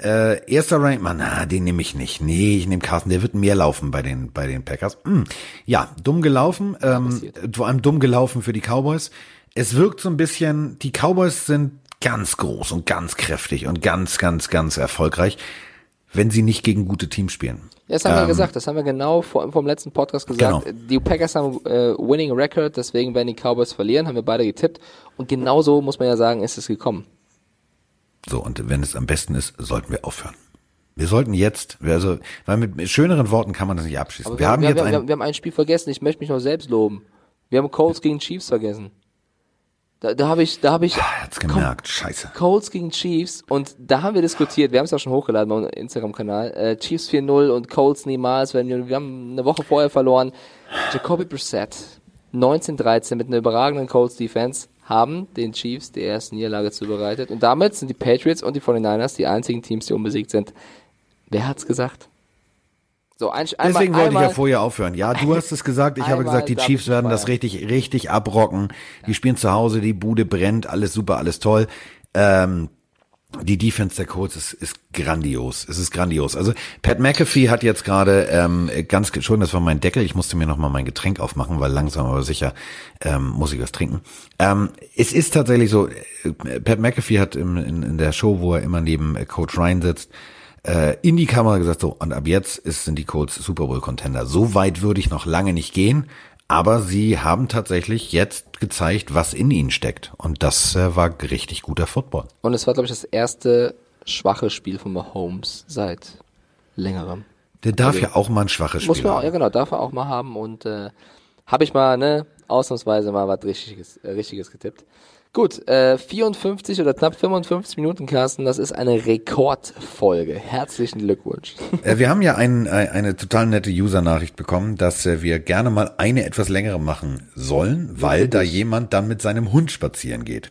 Äh, erster Rank, man, na, den nehme ich nicht. Nee, ich nehme Carsten, der wird mehr laufen bei den, bei den Packers. Hm, ja, dumm gelaufen, ähm, vor allem dumm gelaufen für die Cowboys. Es wirkt so ein bisschen, die Cowboys sind ganz groß und ganz kräftig und ganz, ganz, ganz erfolgreich, wenn sie nicht gegen gute Teams spielen. Das haben wir Ähm, gesagt, das haben wir genau vor, vom letzten Podcast gesagt. Genau. Die Packers haben äh, Winning Record, deswegen werden die Cowboys verlieren, haben wir beide getippt. Und genauso muss man ja sagen, ist es gekommen. So, und wenn es am besten ist, sollten wir aufhören. Wir sollten jetzt, also, weil mit schöneren Worten kann man das nicht abschließen. Aber wir, haben wir, jetzt wir, ein, wir, wir haben ein Spiel vergessen. Ich möchte mich noch selbst loben. Wir haben Colts gegen Chiefs vergessen. Da, da habe ich, da habe ich er hat's gemerkt, scheiße. Colts gegen Chiefs und da haben wir diskutiert. Wir haben es auch schon hochgeladen bei unserem Instagram-Kanal. Äh, Chiefs 4-0 und Colts niemals. Wir, wir haben eine Woche vorher verloren. Jacoby Brissett 19-13 mit einer überragenden Colts Defense haben den Chiefs die erste Niederlage zubereitet und damit sind die Patriots und die 49ers die einzigen Teams, die unbesiegt sind. Wer hat's gesagt? So, ein, einmal, Deswegen wollte einmal, ich ja vorher aufhören. Ja, du hast es gesagt. Ich habe gesagt, die Chiefs werden das richtig, richtig abrocken. Die spielen zu Hause, die Bude brennt, alles super, alles toll. Ähm, die Defense der Colts ist, ist grandios. Es ist grandios. Also Pat McAfee hat jetzt gerade ähm, ganz schon, das war mein Deckel. Ich musste mir noch mal mein Getränk aufmachen, weil langsam aber sicher ähm, muss ich was trinken. Ähm, es ist tatsächlich so. äh, Pat McAfee hat im, in, in der Show, wo er immer neben äh, Coach Ryan sitzt, äh, in die Kamera gesagt, so, und ab jetzt ist, sind die Colts Super Bowl Contender. So weit würde ich noch lange nicht gehen, aber sie haben tatsächlich jetzt gezeigt, was in ihnen steckt. Und das äh, war richtig guter Football. Und es war, glaube ich, das erste schwache Spiel von Mahomes seit längerem. Der darf also, ja auch mal ein schwaches Spiel muss man auch, haben. Ja, genau, darf er auch mal haben. Und äh, habe ich mal, ne, ausnahmsweise mal was Richtiges, äh, Richtiges getippt. Gut, äh, 54 oder knapp 55 Minuten, Carsten, das ist eine Rekordfolge. Herzlichen Glückwunsch. Äh, wir haben ja ein, eine total nette User-Nachricht bekommen, dass äh, wir gerne mal eine etwas längere machen sollen, weil da jemand dann mit seinem Hund spazieren geht.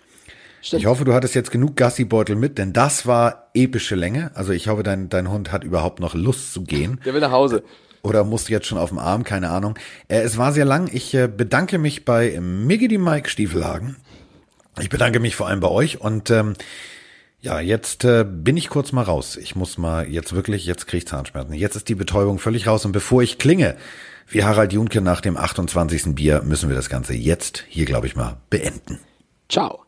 Stimmt. Ich hoffe, du hattest jetzt genug Gassi-Beutel mit, denn das war epische Länge. Also ich hoffe, dein, dein Hund hat überhaupt noch Lust zu gehen. Der will nach Hause. Oder musst jetzt schon auf dem Arm, keine Ahnung. Äh, es war sehr lang. Ich äh, bedanke mich bei Miggy die Mike Stiefelhagen. Ich bedanke mich vor allem bei euch und ähm, ja, jetzt äh, bin ich kurz mal raus. Ich muss mal jetzt wirklich, jetzt kriege ich Zahnschmerzen. Jetzt ist die Betäubung völlig raus und bevor ich klinge, wie Harald Junke nach dem 28. Bier, müssen wir das Ganze jetzt hier, glaube ich mal, beenden. Ciao.